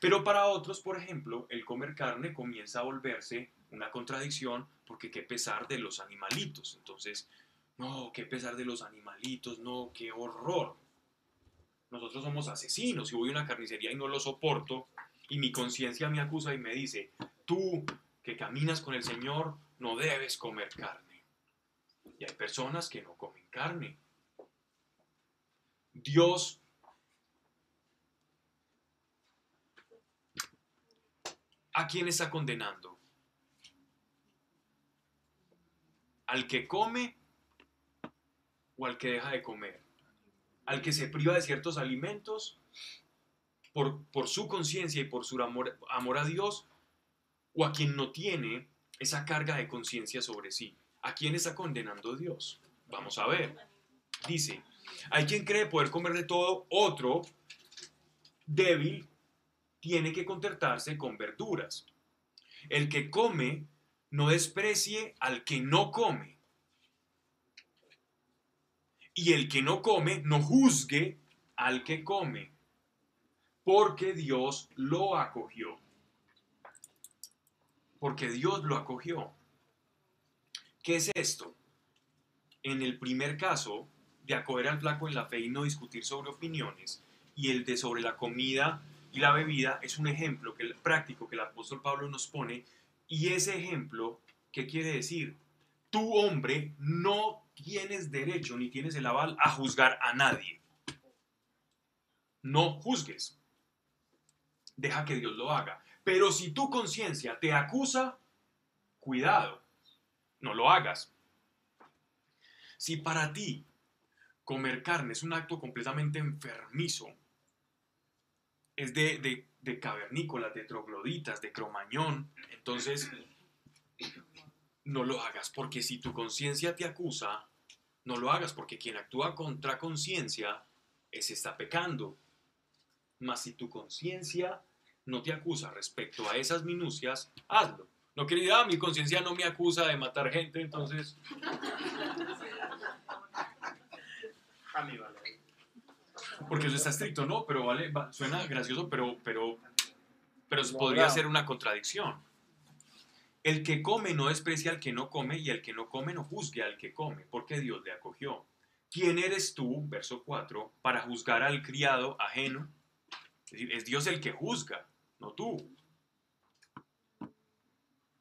Pero para otros, por ejemplo, el comer carne comienza a volverse una contradicción porque qué pesar de los animalitos. Entonces, no, qué pesar de los animalitos, no, qué horror. Nosotros somos asesinos y voy a una carnicería y no lo soporto y mi conciencia me acusa y me dice, tú que caminas con el Señor no debes comer carne. Y hay personas que no comen carne. Dios ¿A quién está condenando? ¿Al que come o al que deja de comer? ¿Al que se priva de ciertos alimentos por, por su conciencia y por su amor, amor a Dios? ¿O a quien no tiene esa carga de conciencia sobre sí? ¿A quién está condenando Dios? Vamos a ver. Dice, Hay quien cree poder comer de todo, otro débil tiene que contentarse con verduras. El que come no desprecie al que no come. Y el que no come no juzgue al que come, porque Dios lo acogió. Porque Dios lo acogió. ¿Qué es esto? En el primer caso, de acoger al flaco en la fe y no discutir sobre opiniones, y el de sobre la comida y la bebida es un ejemplo que, práctico que el apóstol Pablo nos pone, y ese ejemplo, ¿qué quiere decir? Tú, hombre, no tienes derecho ni tienes el aval a juzgar a nadie. No juzgues. Deja que Dios lo haga. Pero si tu conciencia te acusa, cuidado, no lo hagas. Si para ti comer carne es un acto completamente enfermizo, es de, de, cavernícolas, de trogloditas, de cromañón, entonces no lo hagas, porque si tu conciencia te acusa, no lo hagas, porque quien actúa contra conciencia, ese está pecando. Mas si tu conciencia no te acusa respecto a esas minucias, hazlo. No ah, mi conciencia no me acusa de matar gente, entonces... A mí vale. Porque eso está estricto, ¿no? Pero vale, va- suena gracioso, pero, pero, pero Lo podría ser una contradicción. El que come no desprecia al que no come y el que no come no juzgue al que come, porque Dios le acogió. ¿Quién eres tú, verso 4, para juzgar al criado ajeno? Es decir, es Dios el que juzga, no tú.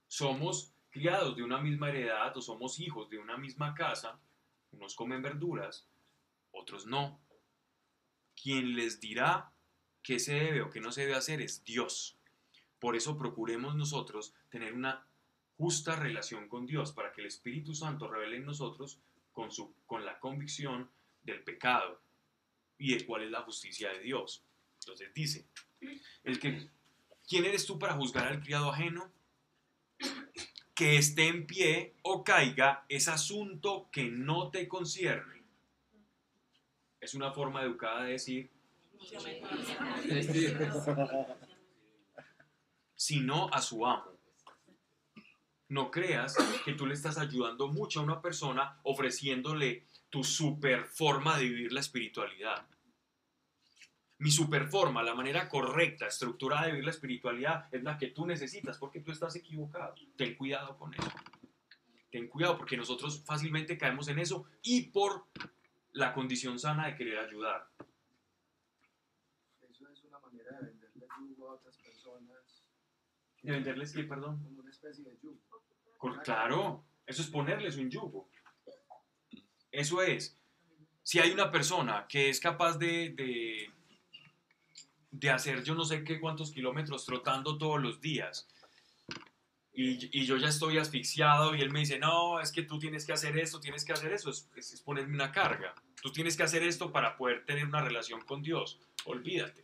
Somos criados de una misma heredad o somos hijos de una misma casa. Unos comen verduras, otros no. Quien les dirá qué se debe o qué no se debe hacer es Dios. Por eso procuremos nosotros tener una justa relación con Dios para que el Espíritu Santo revele en nosotros con, su, con la convicción del pecado y de cuál es la justicia de Dios. Entonces dice, el que, ¿quién eres tú para juzgar al criado ajeno? Que esté en pie o caiga es asunto que no te concierne. Es una forma educada de decir, sino a su amo. No creas que tú le estás ayudando mucho a una persona ofreciéndole tu super forma de vivir la espiritualidad. Mi super forma, la manera correcta, estructurada de vivir la espiritualidad es la que tú necesitas porque tú estás equivocado. Ten cuidado con eso. Ten cuidado porque nosotros fácilmente caemos en eso y por la condición sana de querer ayudar. Eso es una manera de venderle yugo a otras personas. ¿De venderles qué, perdón? Como una especie de yugo. Claro, eso es ponerles un yugo. Eso es. Si hay una persona que es capaz de, de, de hacer yo no sé qué cuántos kilómetros trotando todos los días, y, y yo ya estoy asfixiado y él me dice, no, es que tú tienes que hacer esto, tienes que hacer eso, es, es- es ponerme una carga. Tú tienes que hacer esto para poder tener una relación con Dios. Olvídate.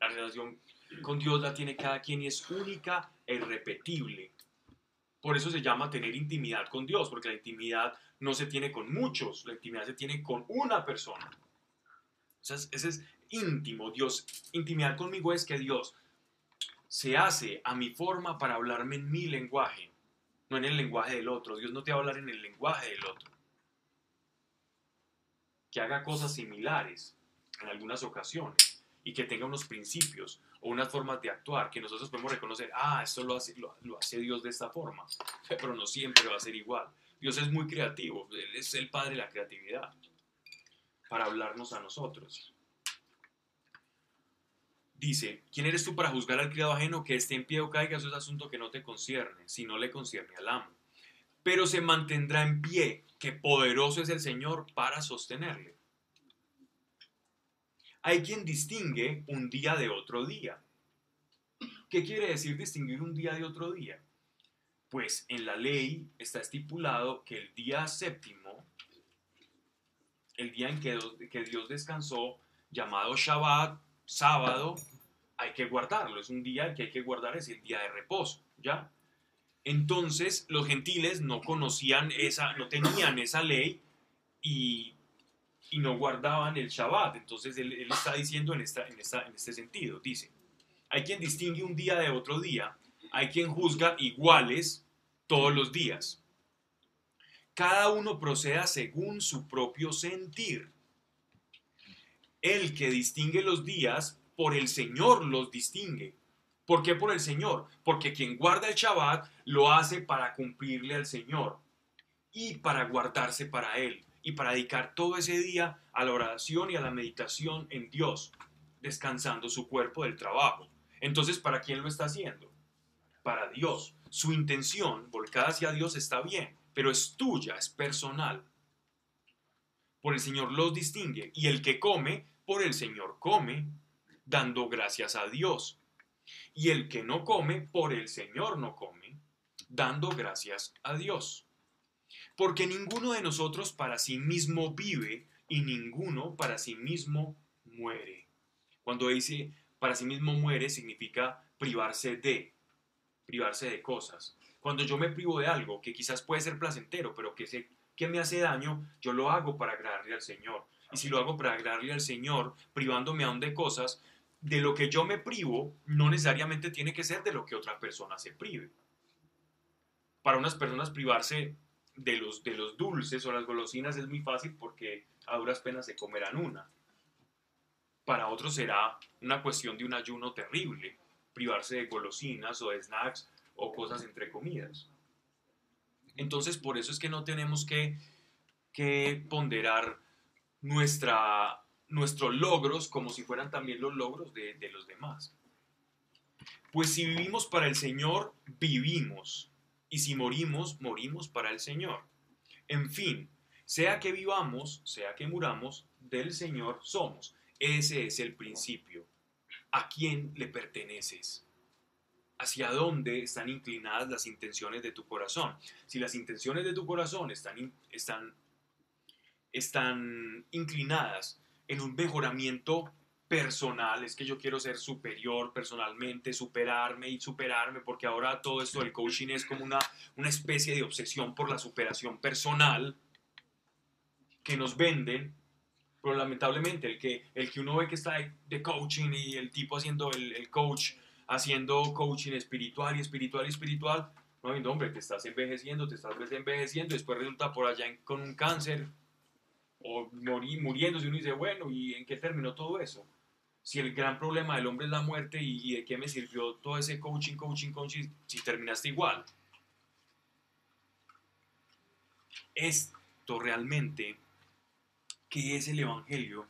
La relación con Dios la tiene cada quien y es única e irrepetible. Por eso se llama tener intimidad con Dios, porque la intimidad no se tiene con muchos, la intimidad se tiene con una persona. Ese es, ese es íntimo, Dios. Intimidad conmigo es que Dios se hace a mi forma para hablarme en mi lenguaje, no en el lenguaje del otro. Dios no te va a hablar en el lenguaje del otro. Que haga cosas similares en algunas ocasiones y que tenga unos principios o unas formas de actuar que nosotros podemos reconocer, ah, esto lo hace, Dios de esta forma, pero no siempre va a ser igual. Dios es muy creativo, es el Padre de la creatividad para hablarnos a nosotros. Dice, ¿quién eres tú para juzgar al criado ajeno que esté en pie o caiga? Eso es asunto que no te concierne, si no le concierne al amo. Pero se mantendrá en pie, que poderoso es el Señor para sostenerle. Hay quien distingue un día de otro día. ¿Qué quiere decir distinguir un día de otro día? Pues en la ley está estipulado que el día séptimo, el día en que, Dios descansó, llamado Shabbat, sábado, hay que guardarlo. Es un día que hay que guardar, es el día de reposo, ¿ya? Entonces los gentiles no conocían esa, no tenían esa ley y, y no guardaban el Shabbat. Entonces él, él está diciendo en, esta, en, esta, en este sentido, dice, hay quien distingue un día de otro día, hay quien juzga iguales todos los días. Cada uno proceda según su propio sentir. El que distingue los días, por el Señor los distingue. ¿Por qué por el Señor? Porque quien guarda el Shabbat lo hace para cumplirle al Señor y para guardarse para Él y para dedicar todo ese día a la oración y a la meditación en Dios, descansando su cuerpo del trabajo. Entonces, ¿para quién lo está haciendo? Para Dios. Su intención volcada hacia Dios está bien, pero es tuya, es personal. Por el Señor los distingue y el que come, por el Señor come, dando gracias a Dios. Y el que no come, por el Señor no come, dando gracias a Dios. Porque ninguno de nosotros para sí mismo vive y ninguno para sí mismo muere. Cuando dice para sí mismo muere significa privarse de, privarse de cosas. Cuando yo me privo de algo que quizás puede ser placentero, pero que sé que me hace daño, yo lo hago para agradarle al Señor. Y si lo hago para agradarle al Señor, privándome aún de cosas, de lo que yo me privo, no necesariamente tiene que ser de lo que otra persona se prive. Para unas personas privarse de los, de los dulces o las golosinas es muy fácil porque a duras penas se comerán una. Para otros será una cuestión de un ayuno terrible, privarse de golosinas o de snacks o cosas entre comidas. Entonces, por eso es que no tenemos que, que ponderar nuestra, nuestros logros como si fueran también los logros de, de los demás. Pues si vivimos para el Señor, vivimos. Y si morimos, morimos para el Señor. En fin, sea que vivamos, sea que muramos, del Señor somos. Ese es el principio. ¿A quién le perteneces? ¿Hacia dónde están inclinadas las intenciones de tu corazón? Si las intenciones de tu corazón están, están, están inclinadas en un mejoramiento personal, es que yo quiero ser superior personalmente, superarme y superarme, porque ahora todo esto del coaching es como una, una especie de obsesión por la superación personal que nos venden, pero lamentablemente el que, el que uno ve que está de, coaching y el tipo haciendo el, el coach, haciendo coaching espiritual y espiritual y espiritual, no, hombre, te estás envejeciendo, te estás envejeciendo, después resulta por allá con un cáncer o morí, muriéndose, uno dice, bueno, ¿y en qué terminó todo eso? Si el gran problema del hombre es la muerte, ¿y, y de qué me sirvió todo ese coaching, coaching, coaching, si terminaste igual? Esto realmente, ¿qué es el Evangelio?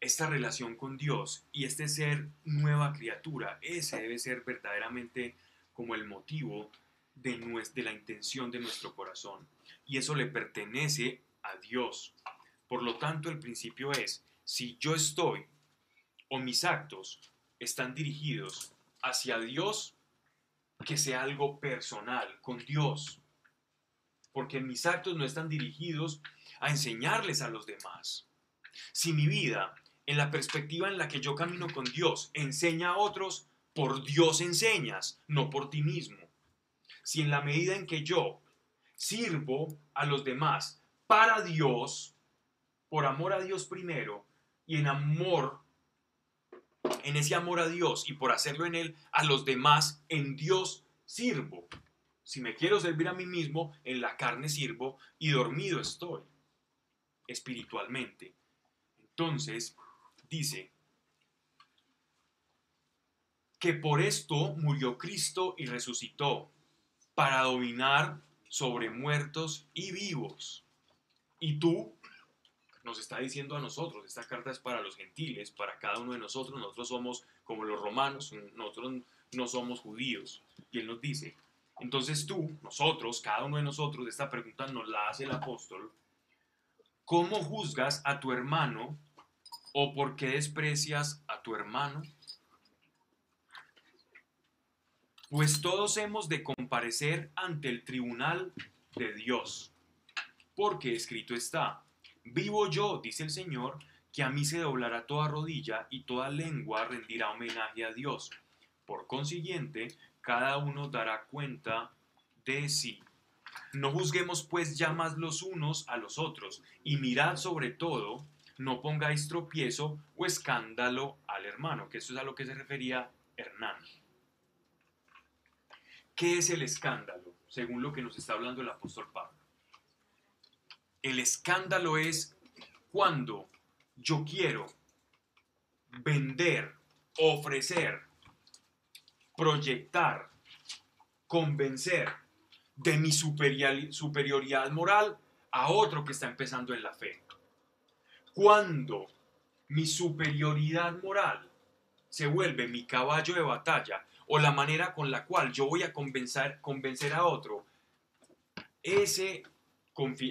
Esta relación con Dios y este ser nueva criatura, ese debe ser verdaderamente como el motivo de, nues- de la intención de nuestro corazón. Y eso le pertenece a Dios. Por lo tanto, el principio es, si yo estoy o mis actos están dirigidos hacia Dios, que sea algo personal, con Dios. Porque mis actos no están dirigidos a enseñarles a los demás. Si mi vida, en la perspectiva en la que yo camino con Dios, enseña a otros, por Dios enseñas, no por ti mismo. Si en la medida en que yo sirvo a los demás para Dios, por amor a Dios primero, y en amor, en ese amor a Dios y por hacerlo en Él, a los demás, en Dios sirvo. Si me quiero servir a mí mismo, en la carne sirvo y dormido estoy espiritualmente. Entonces, dice que por esto murió Cristo y resucitó, para dominar sobre muertos y vivos. Y tú, nos está diciendo a nosotros, esta carta es para los gentiles, para cada uno de nosotros, nosotros somos como los romanos, nosotros no somos judíos. Y él nos dice, entonces tú, nosotros, cada uno de nosotros, esta pregunta nos la hace el apóstol, ¿cómo juzgas a tu hermano o por qué desprecias a tu hermano? Pues todos hemos de comparecer ante el tribunal de Dios, porque escrito está, vivo yo, dice el Señor, que a mí se doblará toda rodilla y toda lengua rendirá homenaje a Dios. Por consiguiente, cada uno dará cuenta de sí. No juzguemos pues ya más los unos a los otros, y mirad sobre todo, no pongáis tropiezo o escándalo al hermano, que eso es a lo que se refería Hernán. ¿Qué es el escándalo? Según lo que nos está hablando el apóstol Pablo. El escándalo es cuando yo quiero vender, ofrecer, proyectar, convencer de mi superioridad moral a otro que está empezando en la fe. Cuando mi superioridad moral se vuelve mi caballo de batalla o la manera con la cual yo voy a convencer, convencer a otro, ese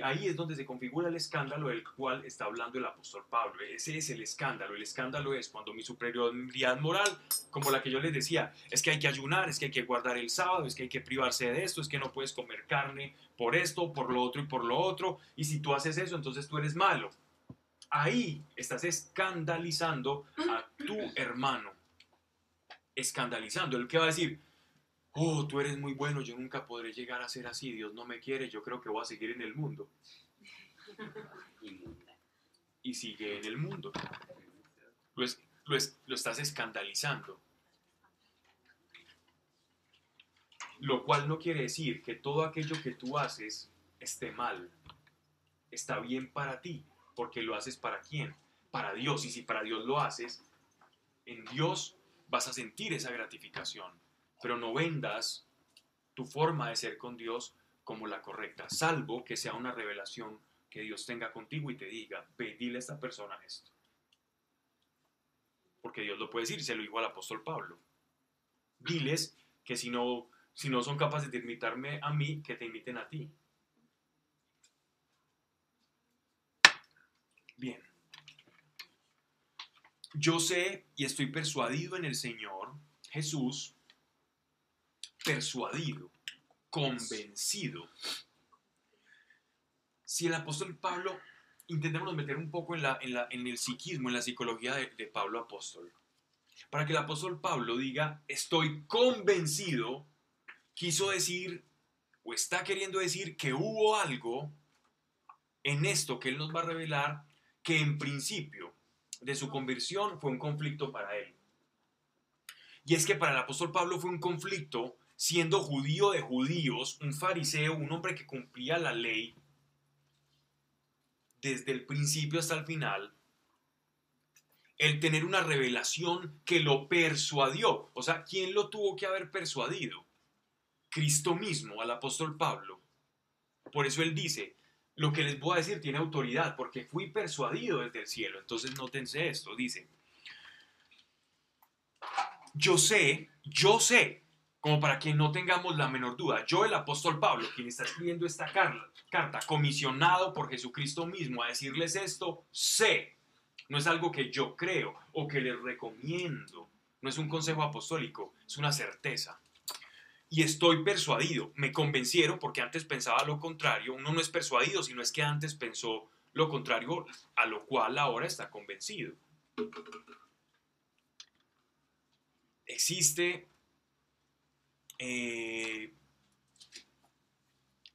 ahí es donde se configura el escándalo del cual está hablando el apóstol Pablo. Ese es el escándalo. El escándalo es cuando mi superioridad moral, como la que yo les decía, es que hay que ayunar, es que hay que guardar el sábado, es que hay que privarse de esto, es que no puedes comer carne por esto, por lo otro y por lo otro. Y si tú haces eso, entonces tú eres malo. Ahí estás escandalizando a tu hermano. Escandalizando. El que va a decir, oh, tú eres muy bueno, yo nunca podré llegar a ser así, Dios no me quiere, yo creo que voy a seguir en el mundo. Y sigue en el mundo. Lo, es- lo es- lo estás escandalizando. Lo cual no quiere decir que todo aquello que tú haces esté mal. Está bien para ti, porque lo haces para quién? Para Dios. Y si para Dios lo haces, en Dios vas a sentir esa gratificación pero no vendas tu forma de ser con Dios como la correcta, salvo que sea una revelación que Dios tenga contigo y te diga, ve, dile a esta persona esto. Porque Dios lo puede decir, se lo dijo al apóstol Pablo. Diles que si no, si no son capaces de imitarme a mí, que te imiten a ti. Bien. Yo sé y estoy persuadido en el Señor Jesús persuadido, convencido. Si el apóstol Pablo, intentemos meter un poco en, el psiquismo, en la psicología de, de Pablo apóstol, para que el apóstol Pablo diga, estoy convencido, quiso decir, o está queriendo decir que hubo algo en esto que él nos va a revelar, que en principio de su conversión fue un conflicto para él. Y es que para el apóstol Pablo fue un conflicto siendo judío de judíos, un fariseo, un hombre que cumplía la ley desde el principio hasta el final, el tener una revelación que lo persuadió. O sea, ¿quién lo tuvo que haber persuadido? Cristo mismo, al apóstol Pablo. Por eso él dice, lo que les voy a decir tiene autoridad, porque fui persuadido desde el cielo. Entonces nótense esto, dice, yo sé, yo sé, como para que no tengamos la menor duda, yo el apóstol Pablo, quien está escribiendo esta car- carta, comisionado por Jesucristo mismo a decirles esto, sé, no es algo que yo creo o que les recomiendo, no es un consejo apostólico, es una certeza. Y estoy persuadido, me convencieron porque antes pensaba lo contrario, uno no es persuadido, sino es que antes pensó lo contrario, a lo cual ahora está convencido. Existe eh,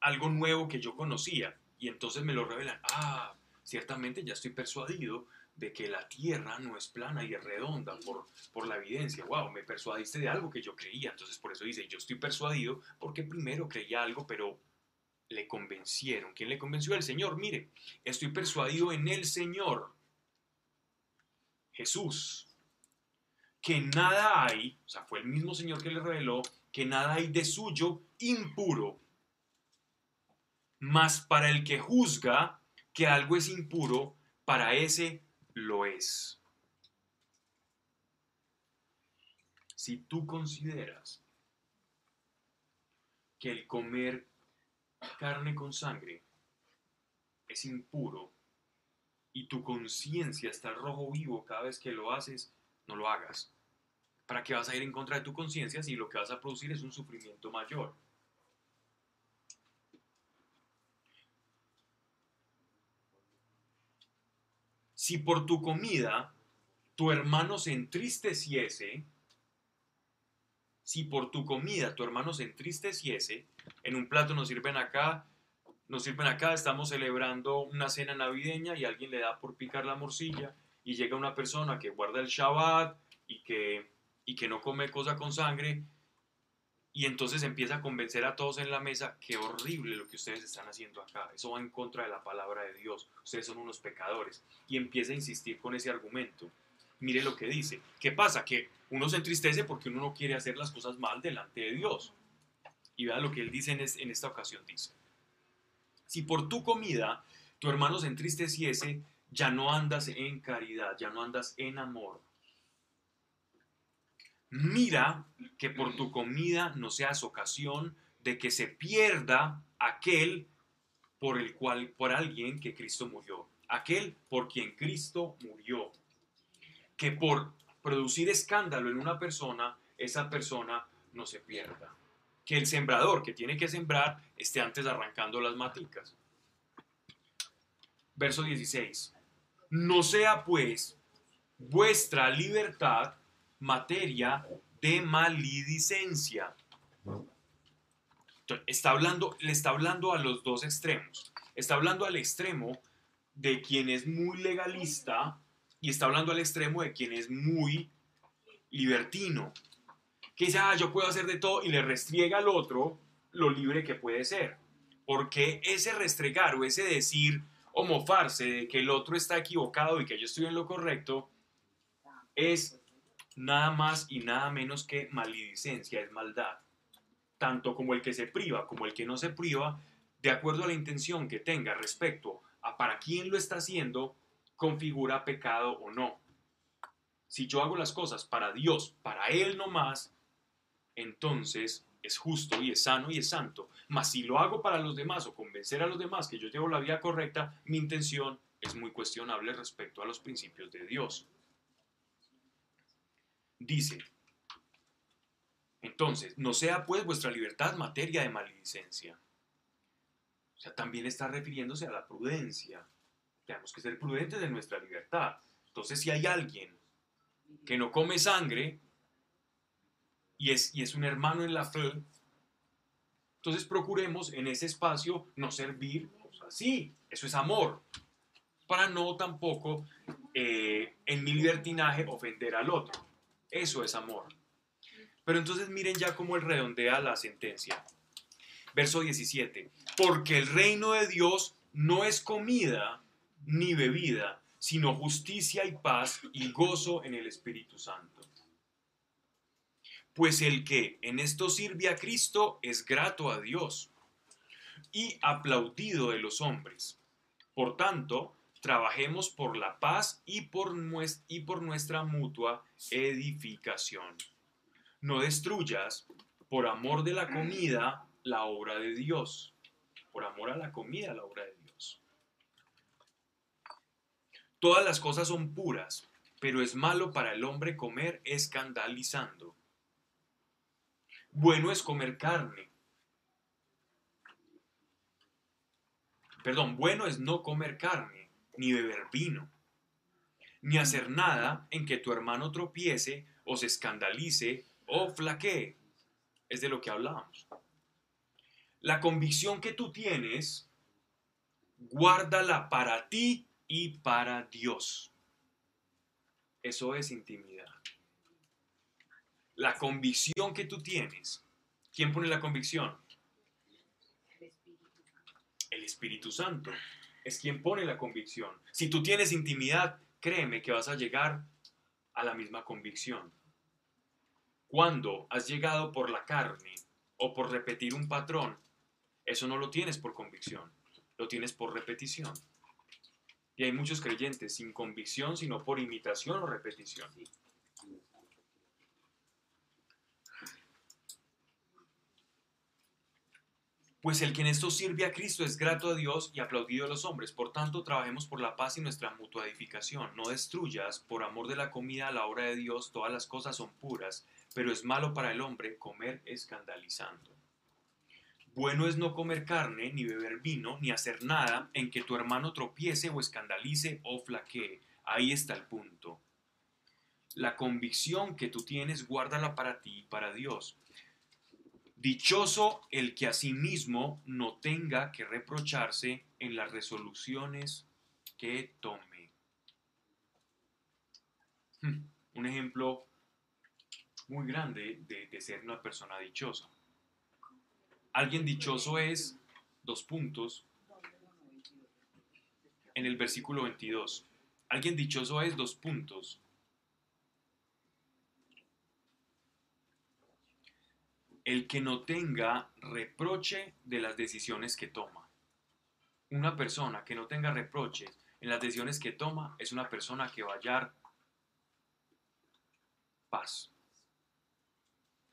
algo nuevo que yo conocía y entonces me lo revelan. Ah, ciertamente ya estoy persuadido de que la tierra no es plana y es redonda por, por la evidencia. Wow, me persuadiste de algo que yo creía. Entonces por eso dice, yo estoy persuadido porque primero creía algo, pero le convencieron. ¿Quién le convenció? El Señor. Mire, estoy persuadido en el Señor. Jesús. Que nada hay, o sea, fue el mismo Señor que le reveló, que nada hay de suyo impuro. Mas para el que juzga que algo es impuro, para ese lo es. Si tú consideras que el comer carne con sangre es impuro y tu conciencia está rojo vivo cada vez que lo haces, no lo hagas. ¿Para qué vas a ir en contra de tu conciencia si lo que vas a producir es un sufrimiento mayor? Si por tu comida tu hermano se entristeciese, si por tu comida tu hermano se entristeciese, en un plato nos sirven acá nos sirven acá, estamos celebrando una cena navideña y alguien le da por picar la morcilla y llega una persona que guarda el Shabbat y que, y que no come cosa con sangre y entonces empieza a convencer a todos en la mesa, qué horrible lo que ustedes están haciendo acá, eso va en contra de la palabra de Dios, ustedes son unos pecadores y empieza a insistir con ese argumento. Mire lo que dice. ¿Qué pasa? Que uno se entristece porque uno no quiere hacer las cosas mal delante de Dios. Y vea lo que él dice en, en esta ocasión. Dice, si por tu comida tu hermano se entristeciese, ya no andas en caridad, ya no andas en amor. Mira que por tu comida no seas ocasión de que se pierda aquel por el cual, por alguien que Cristo murió, aquel por quien Cristo murió. Que por producir escándalo en una persona, esa persona no se pierda. Que el sembrador que tiene que sembrar esté antes arrancando las maticas. Verso 16. No sea pues vuestra libertad materia de maledicencia. Está hablando, le está hablando a los dos extremos. Está hablando al extremo de quien es muy legalista y está hablando al extremo de quien es muy libertino. Que dice, ah, yo puedo hacer de todo y le restriega al otro lo libre que puede ser. Porque ese restregar o ese decir o mofarse de que el otro está equivocado y que yo estoy en lo correcto es nada más y nada menos que maledicencia, es maldad. Tanto como el que se priva como el que no se priva, de acuerdo a la intención que tenga respecto a para quién lo está haciendo, configura pecado o no. Si yo hago las cosas para Dios, para Él no más, entonces es justo y es sano y es santo. Mas si lo hago para los demás o convencer a los demás que yo llevo la vida correcta, mi intención es muy cuestionable respecto a los principios de Dios. Dice, entonces, no sea pues vuestra libertad materia de maledicencia. O sea, también está refiriéndose a la prudencia. Tenemos que ser prudentes de nuestra libertad. Entonces, si hay alguien que no come sangre y es, y es un hermano en la fe, entonces procuremos en ese espacio no servir así. Eso es amor. Para no tampoco eh, en mi libertinaje ofender al otro. Eso es amor. Pero entonces miren ya cómo él redondea la sentencia. Verso 17. Porque el reino de Dios no es comida ni bebida, sino justicia y paz y gozo en el Espíritu Santo. Pues el que en esto sirve a Cristo es grato a Dios y aplaudido de los hombres. Por tanto, trabajemos por la paz y por, nuestra mutua edificación. No destruyas, por amor de la comida, la obra de Dios. Por amor a la comida, la obra de Dios. Todas las cosas son puras, pero es malo para el hombre comer escandalizando. Bueno es comer carne. Perdón, bueno es no comer carne, ni beber vino, ni hacer nada en que tu hermano tropiece o se escandalice o flaquee. Es de lo que hablábamos. La convicción que tú tienes, guárdala para ti y para Dios. Eso es intimidad. La convicción que tú tienes. ¿Quién pone la convicción? El Espíritu Santo es quien pone la convicción. Si tú tienes intimidad, créeme que vas a llegar a la misma convicción. Cuando has llegado por la carne o por repetir un patrón, eso no lo tienes por convicción, lo tienes por repetición. Y hay muchos creyentes sin convicción, sino por imitación o repetición. Pues el que en esto sirve a Cristo es grato a Dios y aplaudido a los hombres. Por tanto, trabajemos por la paz y nuestra mutua edificación. No destruyas, por amor de la comida, a la obra de Dios, todas las cosas son puras, pero es malo para el hombre comer escandalizando. Bueno es no comer carne, ni beber vino, ni hacer nada en que tu hermano tropiece o escandalice o flaquee. Ahí está el punto. La convicción que tú tienes, guárdala para ti y para Dios. Dichoso el que a sí mismo no tenga que reprocharse en las resoluciones que tome. Hmm, Un ejemplo muy grande de, de ser una persona dichosa. Alguien dichoso es, dos puntos, en el versículo 22. Alguien dichoso es, dos puntos. El que no tenga reproche de las decisiones que toma. Una persona que no tenga reproches en las decisiones que toma es una persona que va a hallar paz.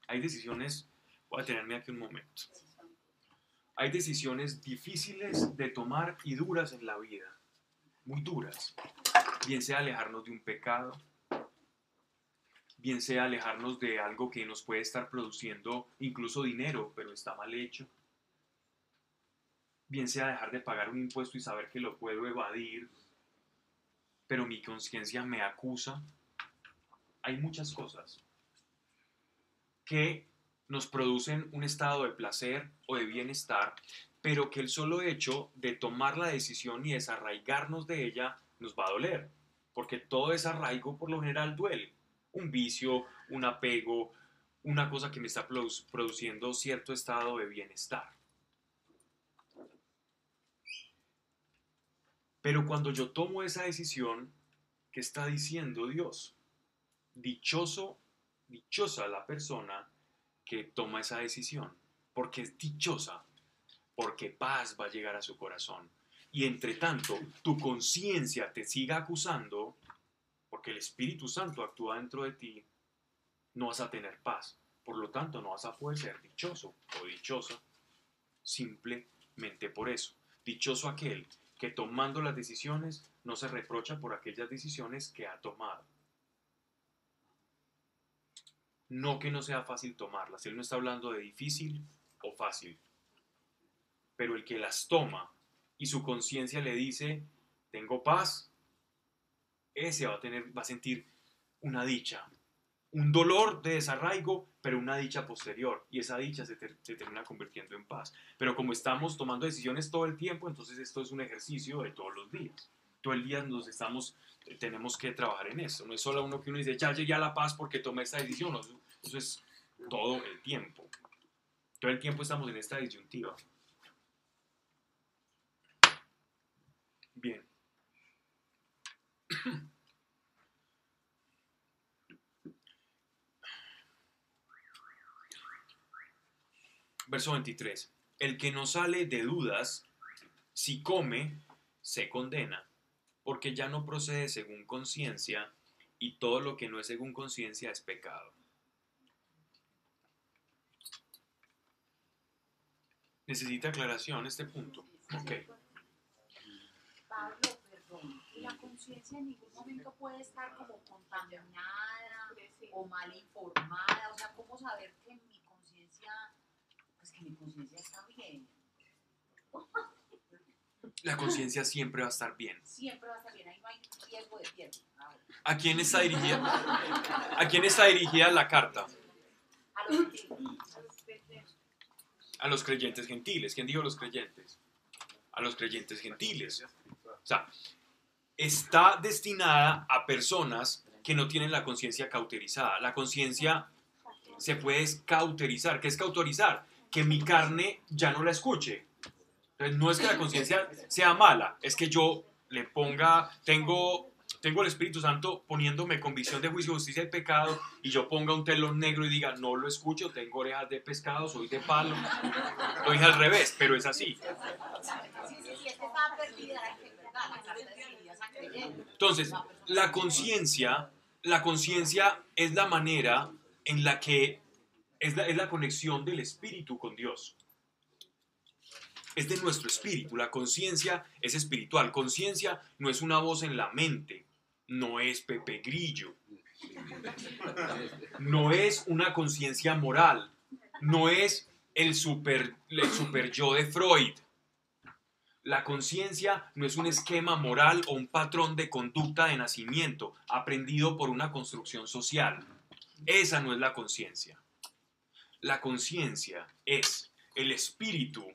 Hay decisiones, voy a tenerme aquí un momento. Hay decisiones difíciles de tomar y duras en la vida, muy duras. Bien sea alejarnos de un pecado, bien sea alejarnos de algo que nos puede estar produciendo incluso dinero, pero está mal hecho. Bien sea dejar de pagar un impuesto y saber que lo puedo evadir, pero mi conciencia me acusa. Hay muchas cosas que nos producen un estado de placer o de bienestar, pero que el solo hecho de tomar la decisión y desarraigarnos de ella nos va a doler, porque todo desarraigo por lo general duele. Un vicio, un apego, una cosa que me está produ- produciendo cierto estado de bienestar. Pero cuando yo tomo esa decisión, ¿qué está diciendo Dios? Dichoso, dichosa la persona que toma esa decisión, porque es dichosa, porque paz va a llegar a su corazón. Y entre tanto, tu conciencia te siga acusando, porque el Espíritu Santo actúa dentro de ti, no vas a tener paz. Por lo tanto, no vas a poder ser dichoso o dichosa simplemente por eso. Dichoso aquel que tomando las decisiones no se reprocha por aquellas decisiones que ha tomado. No que no sea fácil tomarlas. Él no está hablando de difícil o fácil. Pero el que las toma y su conciencia le dice, tengo paz, ese va a, tener, va a sentir una dicha, un dolor de desarraigo, pero una dicha posterior. Y esa dicha se, ter- termina convirtiendo en paz. Pero como estamos tomando decisiones todo el tiempo, entonces esto es un ejercicio de todos los días. Todo el día nos estamos, tenemos que trabajar en eso. No es solo uno que uno dice, ya llegué a la paz porque tomé esta decisión. Eso es todo el tiempo. Todo el tiempo estamos en esta disyuntiva. Bien. Verso 23. El que no sale de dudas, si come, se condena, porque ya no procede según conciencia, y todo lo que no es según conciencia es pecado. ¿Necesita aclaración este punto? Ok. Pablo, la conciencia en ningún momento puede estar como contaminada o mal informada, o sea, ¿cómo saber que mi conciencia, pues que mi conciencia está bien? La conciencia siempre va a estar bien. Siempre va a estar bien, ahí no hay riesgo de pierde. Ah. ¿A quién está dirigida, ¿a quién está dirigida la carta? A los que- A los creyentes gentiles. ¿Quién dijo los creyentes? A los creyentes gentiles. O sea, está destinada a personas que no tienen la conciencia cauterizada. La conciencia se puede cauterizar. ¿Qué es cauterizar? Que mi carne ya no la escuche. Entonces, no es que la conciencia sea mala, es que yo le ponga, tengo, tengo el Espíritu Santo poniéndome convicción de juicio, justicia y pecado, y yo ponga un telón negro y diga, no lo escucho, tengo orejas de pescado, soy de palo. Lo dije al revés, pero es así. Sí, sí, sí, es Entonces, la conciencia, la conciencia es la manera en la que es la, es la conexión del espíritu con Dios. Es de nuestro espíritu. La conciencia es espiritual. Conciencia no es una voz en la mente. No es Pepe Grillo. No es una conciencia moral. No es el super, el super yo de Freud. La conciencia no es un esquema moral o un patrón de conducta de nacimiento aprendido por una construcción social. Esa no es la conciencia. La conciencia es el espíritu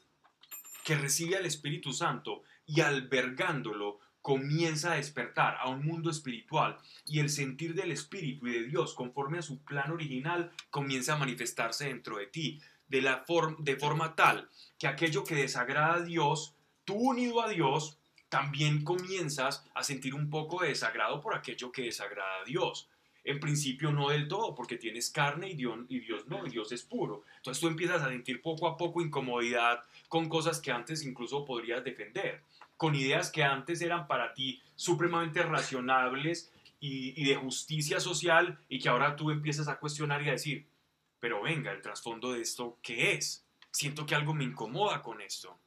que recibe al Espíritu Santo y albergándolo comienza a despertar a un mundo espiritual y el sentir del Espíritu y de Dios conforme a su plan original comienza a manifestarse dentro de ti de, la form- de forma tal que aquello que desagrada a Dios, tú unido a Dios, también comienzas a sentir un poco de desagrado por aquello que desagrada a Dios. En principio no del todo, porque tienes carne y Dios, no, y Dios es puro. Entonces tú empiezas a sentir poco a poco incomodidad con cosas que antes incluso podrías defender, con ideas que antes eran para ti supremamente racionables y, y de justicia social y que ahora tú empiezas a cuestionar y a decir, pero venga, el trasfondo de esto, ¿qué es? Siento que algo me incomoda con esto.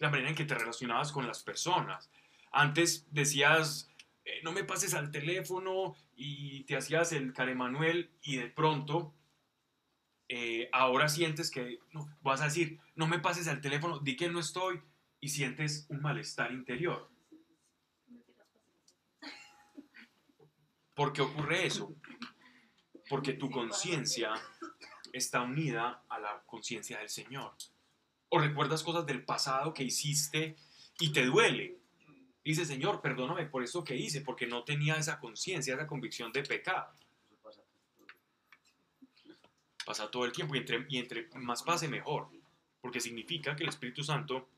La manera en que te relacionabas con las personas. Antes decías, eh, no me pases al teléfono y te hacías el Manuel y de pronto eh, ahora sientes que no, vas a decir, no me pases al teléfono, di que no estoy y sientes un malestar interior. ¿Por qué ocurre eso? Porque tu conciencia está unida a la conciencia del Señor. O recuerdas cosas del pasado que hiciste y te duele. Dice, Señor, perdóname por eso que hice, porque no tenía esa conciencia, esa convicción de pecado. Pasa todo el tiempo y entre, más pase mejor, porque significa que el Espíritu Santo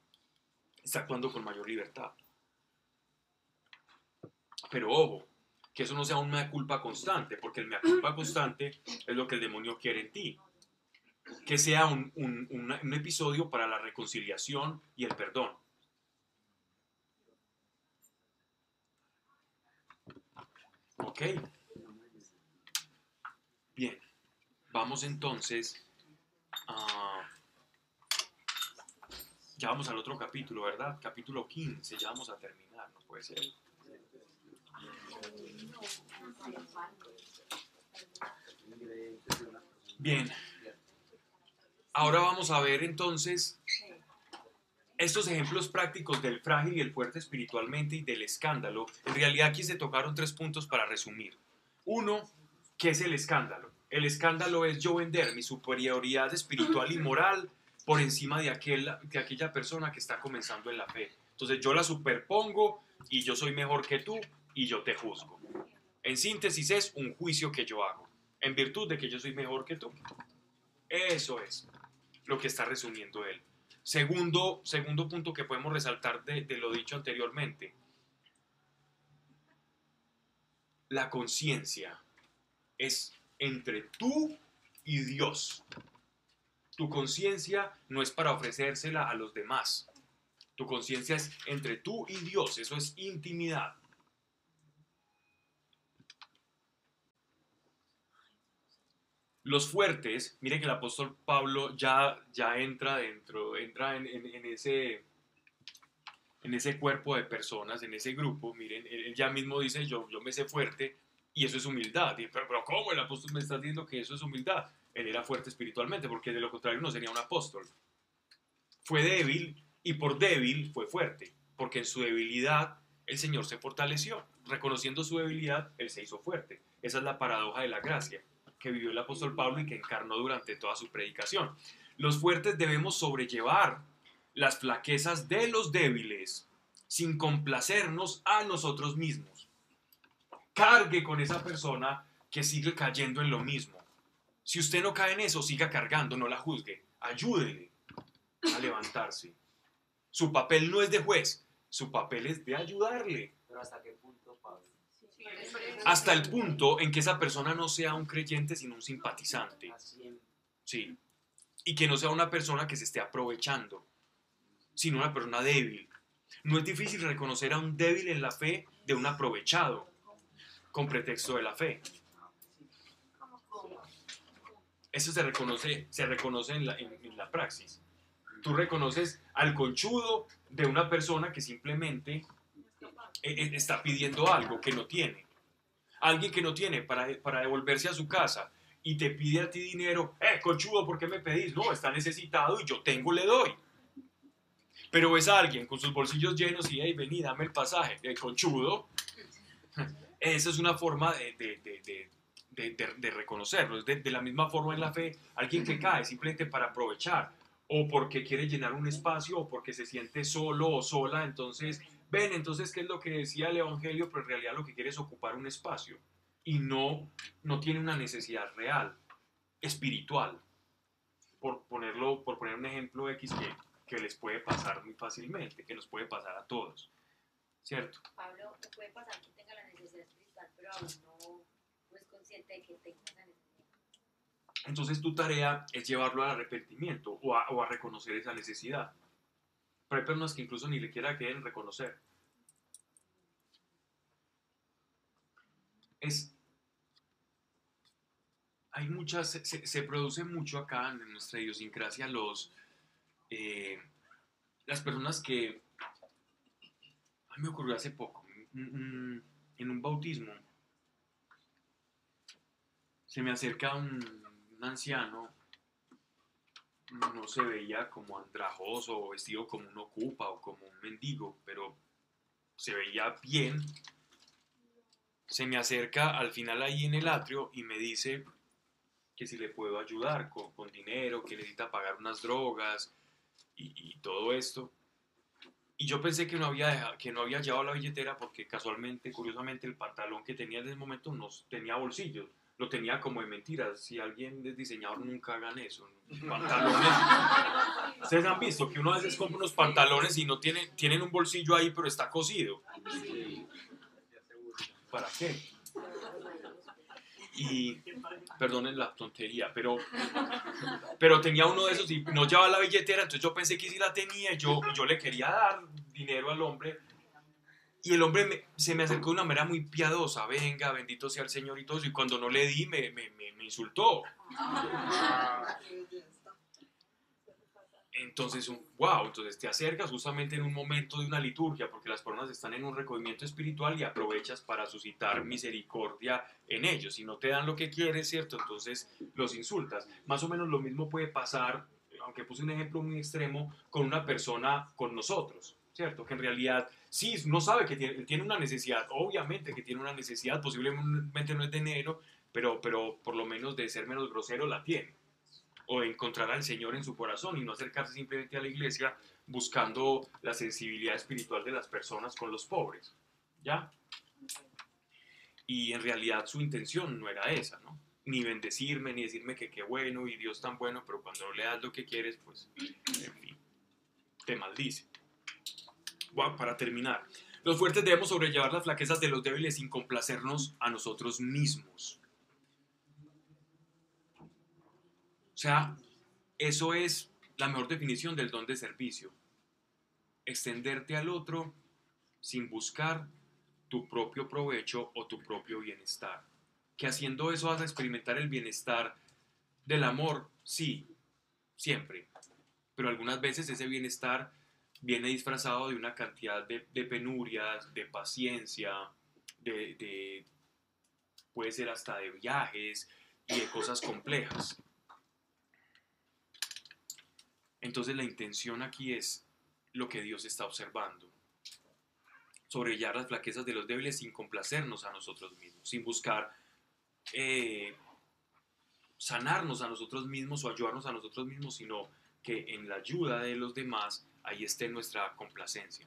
está actuando con mayor libertad. Pero ojo, que eso no sea un mea culpa constante, porque el mea culpa constante es lo que el demonio quiere en ti. Que sea un, un- un episodio para la reconciliación y el perdón. Ok. Bien. Vamos entonces a... Ya vamos al otro capítulo, ¿verdad? Capítulo 15, ya vamos a terminar, no puede ser. Bien. Ahora vamos a ver entonces estos ejemplos prácticos del frágil y el fuerte espiritualmente y del escándalo. En realidad aquí se tocaron tres puntos para resumir. Uno, ¿qué es el escándalo? El escándalo es yo vender mi superioridad espiritual y moral por encima de, aquel, de aquella persona que está comenzando en la fe. Entonces yo la superpongo y yo soy mejor que tú y yo te juzgo. En síntesis es un juicio que yo hago, en virtud de que yo soy mejor que tú. Eso es lo que está resumiendo él. Segundo, segundo punto que podemos resaltar de, de lo dicho anteriormente. La conciencia es entre tú y Dios. Tu conciencia no es para ofrecérsela a los demás. Tu conciencia es entre tú y Dios. Eso es intimidad. Los fuertes, mire que el apóstol Pablo ya, ya entra dentro, entra en, ese, en ese cuerpo de personas, en ese grupo. Miren, él, él ya mismo dice, yo, yo me sé fuerte y eso es humildad. Y, pero, pero ¿cómo el apóstol me está diciendo que eso es humildad? Él era fuerte espiritualmente, porque de lo contrario no sería un apóstol. Fue débil y por débil fue fuerte, porque en su debilidad el Señor se fortaleció. Reconociendo su debilidad, Él se hizo fuerte. Esa es la paradoja de la gracia que vivió el apóstol Pablo y que encarnó durante toda su predicación. Los fuertes debemos sobrellevar las flaquezas de los débiles sin complacernos a nosotros mismos. Cargue con esa persona que sigue cayendo en lo mismo. Si usted no cae en eso, siga cargando, no la juzgue. Ayúdele a levantarse. Su papel no es de juez, su papel es de ayudarle. Pero hasta qué punto. Hasta el punto en que esa persona no sea un creyente, sino un simpatizante. Sí. Y que no sea una persona que se esté aprovechando, sino una persona débil. No es difícil reconocer a un débil en la fe de un aprovechado, con pretexto de la fe. Eso se reconoce, se reconoce en la, en- la praxis. Tú reconoces al conchudo de una persona que simplemente está pidiendo algo que no tiene. Alguien que no tiene para, para devolverse a su casa y te pide a ti dinero, eh, conchudo, ¿por qué me pedís? No, está necesitado y yo tengo, le doy. Pero ves a alguien con sus bolsillos llenos y, hey, vení, dame el pasaje, eh, conchudo. Esa es una forma de, de- de- de- reconocerlo. Es de la misma forma en la fe, alguien que cae simplemente para aprovechar, o porque quiere llenar un espacio, o porque se siente solo o sola, entonces, ven, entonces, ¿qué es lo que decía el Evangelio? Pero en realidad lo que quiere es ocupar un espacio y no, no tiene una necesidad real, espiritual. Por, ponerlo, por poner un ejemplo X que, que les puede pasar muy fácilmente, que nos puede pasar a todos, ¿cierto? Pablo, puede pasar que tenga la necesidad espiritual, pero aún no, no es consciente de que tenga esa necesidad. Entonces tu tarea es llevarlo al arrepentimiento o a, o a reconocer esa necesidad. Pero hay personas que incluso ni le quiera quieren reconocer. Es, hay muchas, se, produce mucho acá en nuestra idiosincrasia los, eh, las personas que, a mí me ocurrió hace poco, en un bautismo, se me acerca un anciano, no se veía como andrajoso o vestido como un ocupa o como un mendigo, pero se veía bien. Se me acerca al final ahí en el atrio y me dice que si le puedo ayudar con, con dinero, que necesita pagar unas drogas y, todo esto. Y yo pensé que no, había que no había llevado la billetera porque casualmente, curiosamente, el pantalón que tenía en ese momento no tenía bolsillos. Lo tenía como de mentiras. Si alguien es diseñador, nunca hagan eso. Pantalones. Ustedes han visto que uno a veces compra unos pantalones y no tienen, tienen un bolsillo ahí, pero está cosido. ¿Para qué? Y perdonen la tontería, pero, pero tenía uno de esos y no llevaba la billetera, entonces yo pensé que sí la tenía yo, y yo le quería dar dinero al hombre. Y el hombre me- se me acercó de una manera muy piadosa, venga, bendito sea el Señor y todo eso, y cuando no le di me, me, me- insultó. Entonces, wow, entonces te acercas justamente en un momento de una liturgia, porque las personas están en un recogimiento espiritual y aprovechas para suscitar misericordia en ellos. Si no te dan lo que quieres, ¿cierto? Entonces los insultas. Más o menos lo mismo puede pasar, aunque puse un ejemplo muy extremo, con una persona, con nosotros, ¿cierto? Que en realidad sí, no sabe que tiene, tiene una necesidad, obviamente que tiene una necesidad, posiblemente no es de dinero, pero, pero por lo menos de ser menos grosero la tiene o encontrar al Señor en su corazón y no acercarse simplemente a la iglesia buscando la sensibilidad espiritual de las personas con los pobres. ¿Ya? Y en realidad su intención no era esa, ¿no? Ni bendecirme, ni decirme que qué bueno y Dios tan bueno, pero cuando no le das lo que quieres, pues, en fin, te maldice. Para terminar, los fuertes debemos sobrellevar las flaquezas de los débiles sin complacernos a nosotros mismos. O sea, eso es la mejor definición del don de servicio. Extenderte al otro sin buscar tu propio provecho o tu propio bienestar. Que haciendo eso vas a experimentar el bienestar del amor, sí, siempre. Pero algunas veces ese bienestar viene disfrazado de una cantidad de, penurias, de paciencia, de, de- puede ser hasta de viajes y de cosas complejas. Entonces la intención aquí es lo que Dios está observando. Sobrellar las flaquezas de los débiles sin complacernos a nosotros mismos, sin buscar eh, sanarnos a nosotros mismos o ayudarnos a nosotros mismos, sino que en la ayuda de los demás ahí esté nuestra complacencia.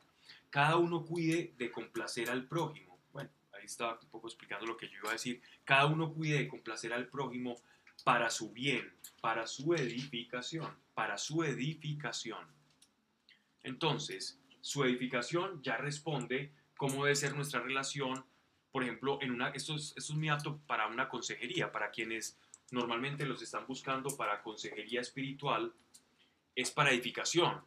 Cada uno cuide de complacer al prójimo. Bueno, ahí estaba un poco explicando lo que yo iba a decir. Cada uno cuide de complacer al prójimo para su bien, para su edificación, para su edificación. Entonces, su edificación ya responde cómo debe ser nuestra relación. Por ejemplo, en una, esto, es, esto es para una consejería, para quienes normalmente los están buscando para consejería espiritual, es para edificación,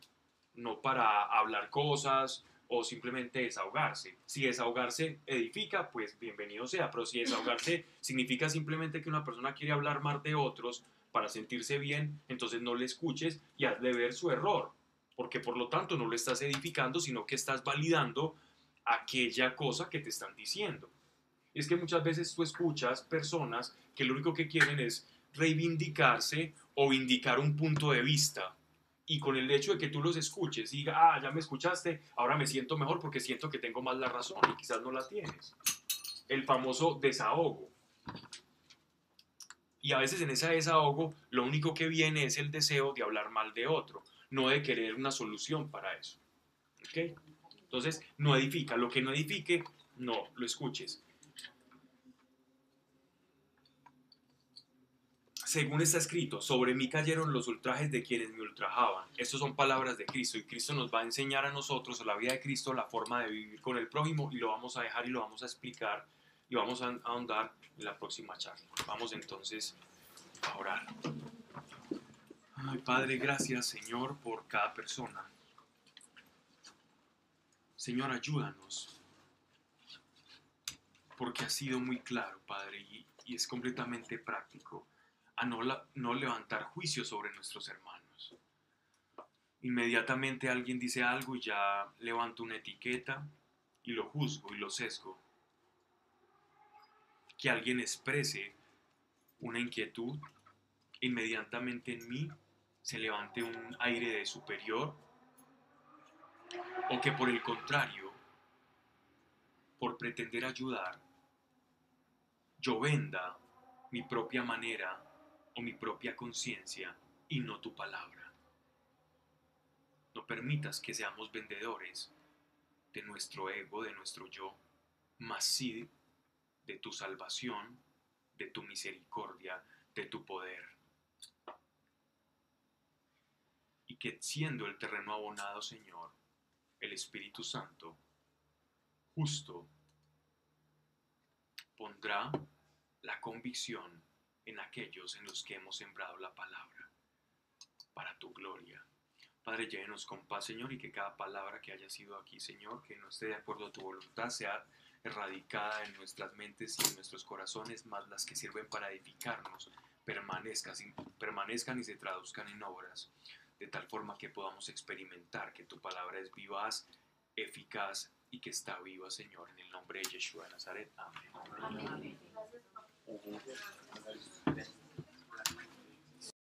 no para hablar cosas o simplemente desahogarse. Si desahogarse edifica, pues bienvenido sea, pero si desahogarse significa simplemente que una persona quiere hablar más de otros para sentirse bien, entonces no le escuches y hazle ver su error, porque por lo tanto no lo estás edificando, sino que estás validando aquella cosa que te están diciendo. Es que muchas veces tú escuchas personas que lo único que quieren es reivindicarse o indicar un punto de vista. Y con el hecho de que tú los escuches diga, ah, ya me escuchaste, ahora me siento mejor porque siento que tengo más la razón y quizás no la tienes. El famoso desahogo. Y a veces en ese desahogo lo único que viene es el deseo de hablar mal de otro, no de querer una solución para eso. ¿Ok? Entonces, no edifica. Lo que no edifique, no lo escuches. Según está escrito, sobre mí cayeron los ultrajes de quienes me ultrajaban. Estas son palabras de Cristo y Cristo nos va a enseñar a nosotros, la vida de Cristo, la forma de vivir con el prójimo y lo vamos a dejar y lo vamos a explicar y vamos a ahondar en la próxima charla. Vamos entonces a orar. Padre, gracias Señor por cada persona. Señor, ayúdanos. Porque ha sido muy claro, Padre, y es completamente práctico a no, no levantar juicio sobre nuestros hermanos. Inmediatamente alguien dice algo y ya levanto una etiqueta y lo juzgo y lo sesgo. Que alguien exprese una inquietud, inmediatamente en mí se levante un aire de superior o que por el contrario, por pretender ayudar, yo venda mi propia manera o mi propia conciencia y no tu palabra. No permitas que seamos vendedores de nuestro ego, de nuestro yo, mas sí de tu salvación, de tu misericordia, de tu poder. Y que siendo el terreno abonado, Señor, el Espíritu Santo, justo, pondrá la convicción en aquellos en los que hemos sembrado la palabra, para tu gloria. Padre, llévenos con paz, Señor, y que cada palabra que haya sido aquí, Señor, que no esté de acuerdo a tu voluntad, sea erradicada en nuestras mentes y en nuestros corazones, más las que sirven para edificarnos, permanezcan, permanezcan y se traduzcan en obras, de tal forma que podamos experimentar que tu palabra es vivaz, eficaz y que está viva, Señor, en el nombre de Yeshua de Nazaret. Amén. Amén. Mm-hmm.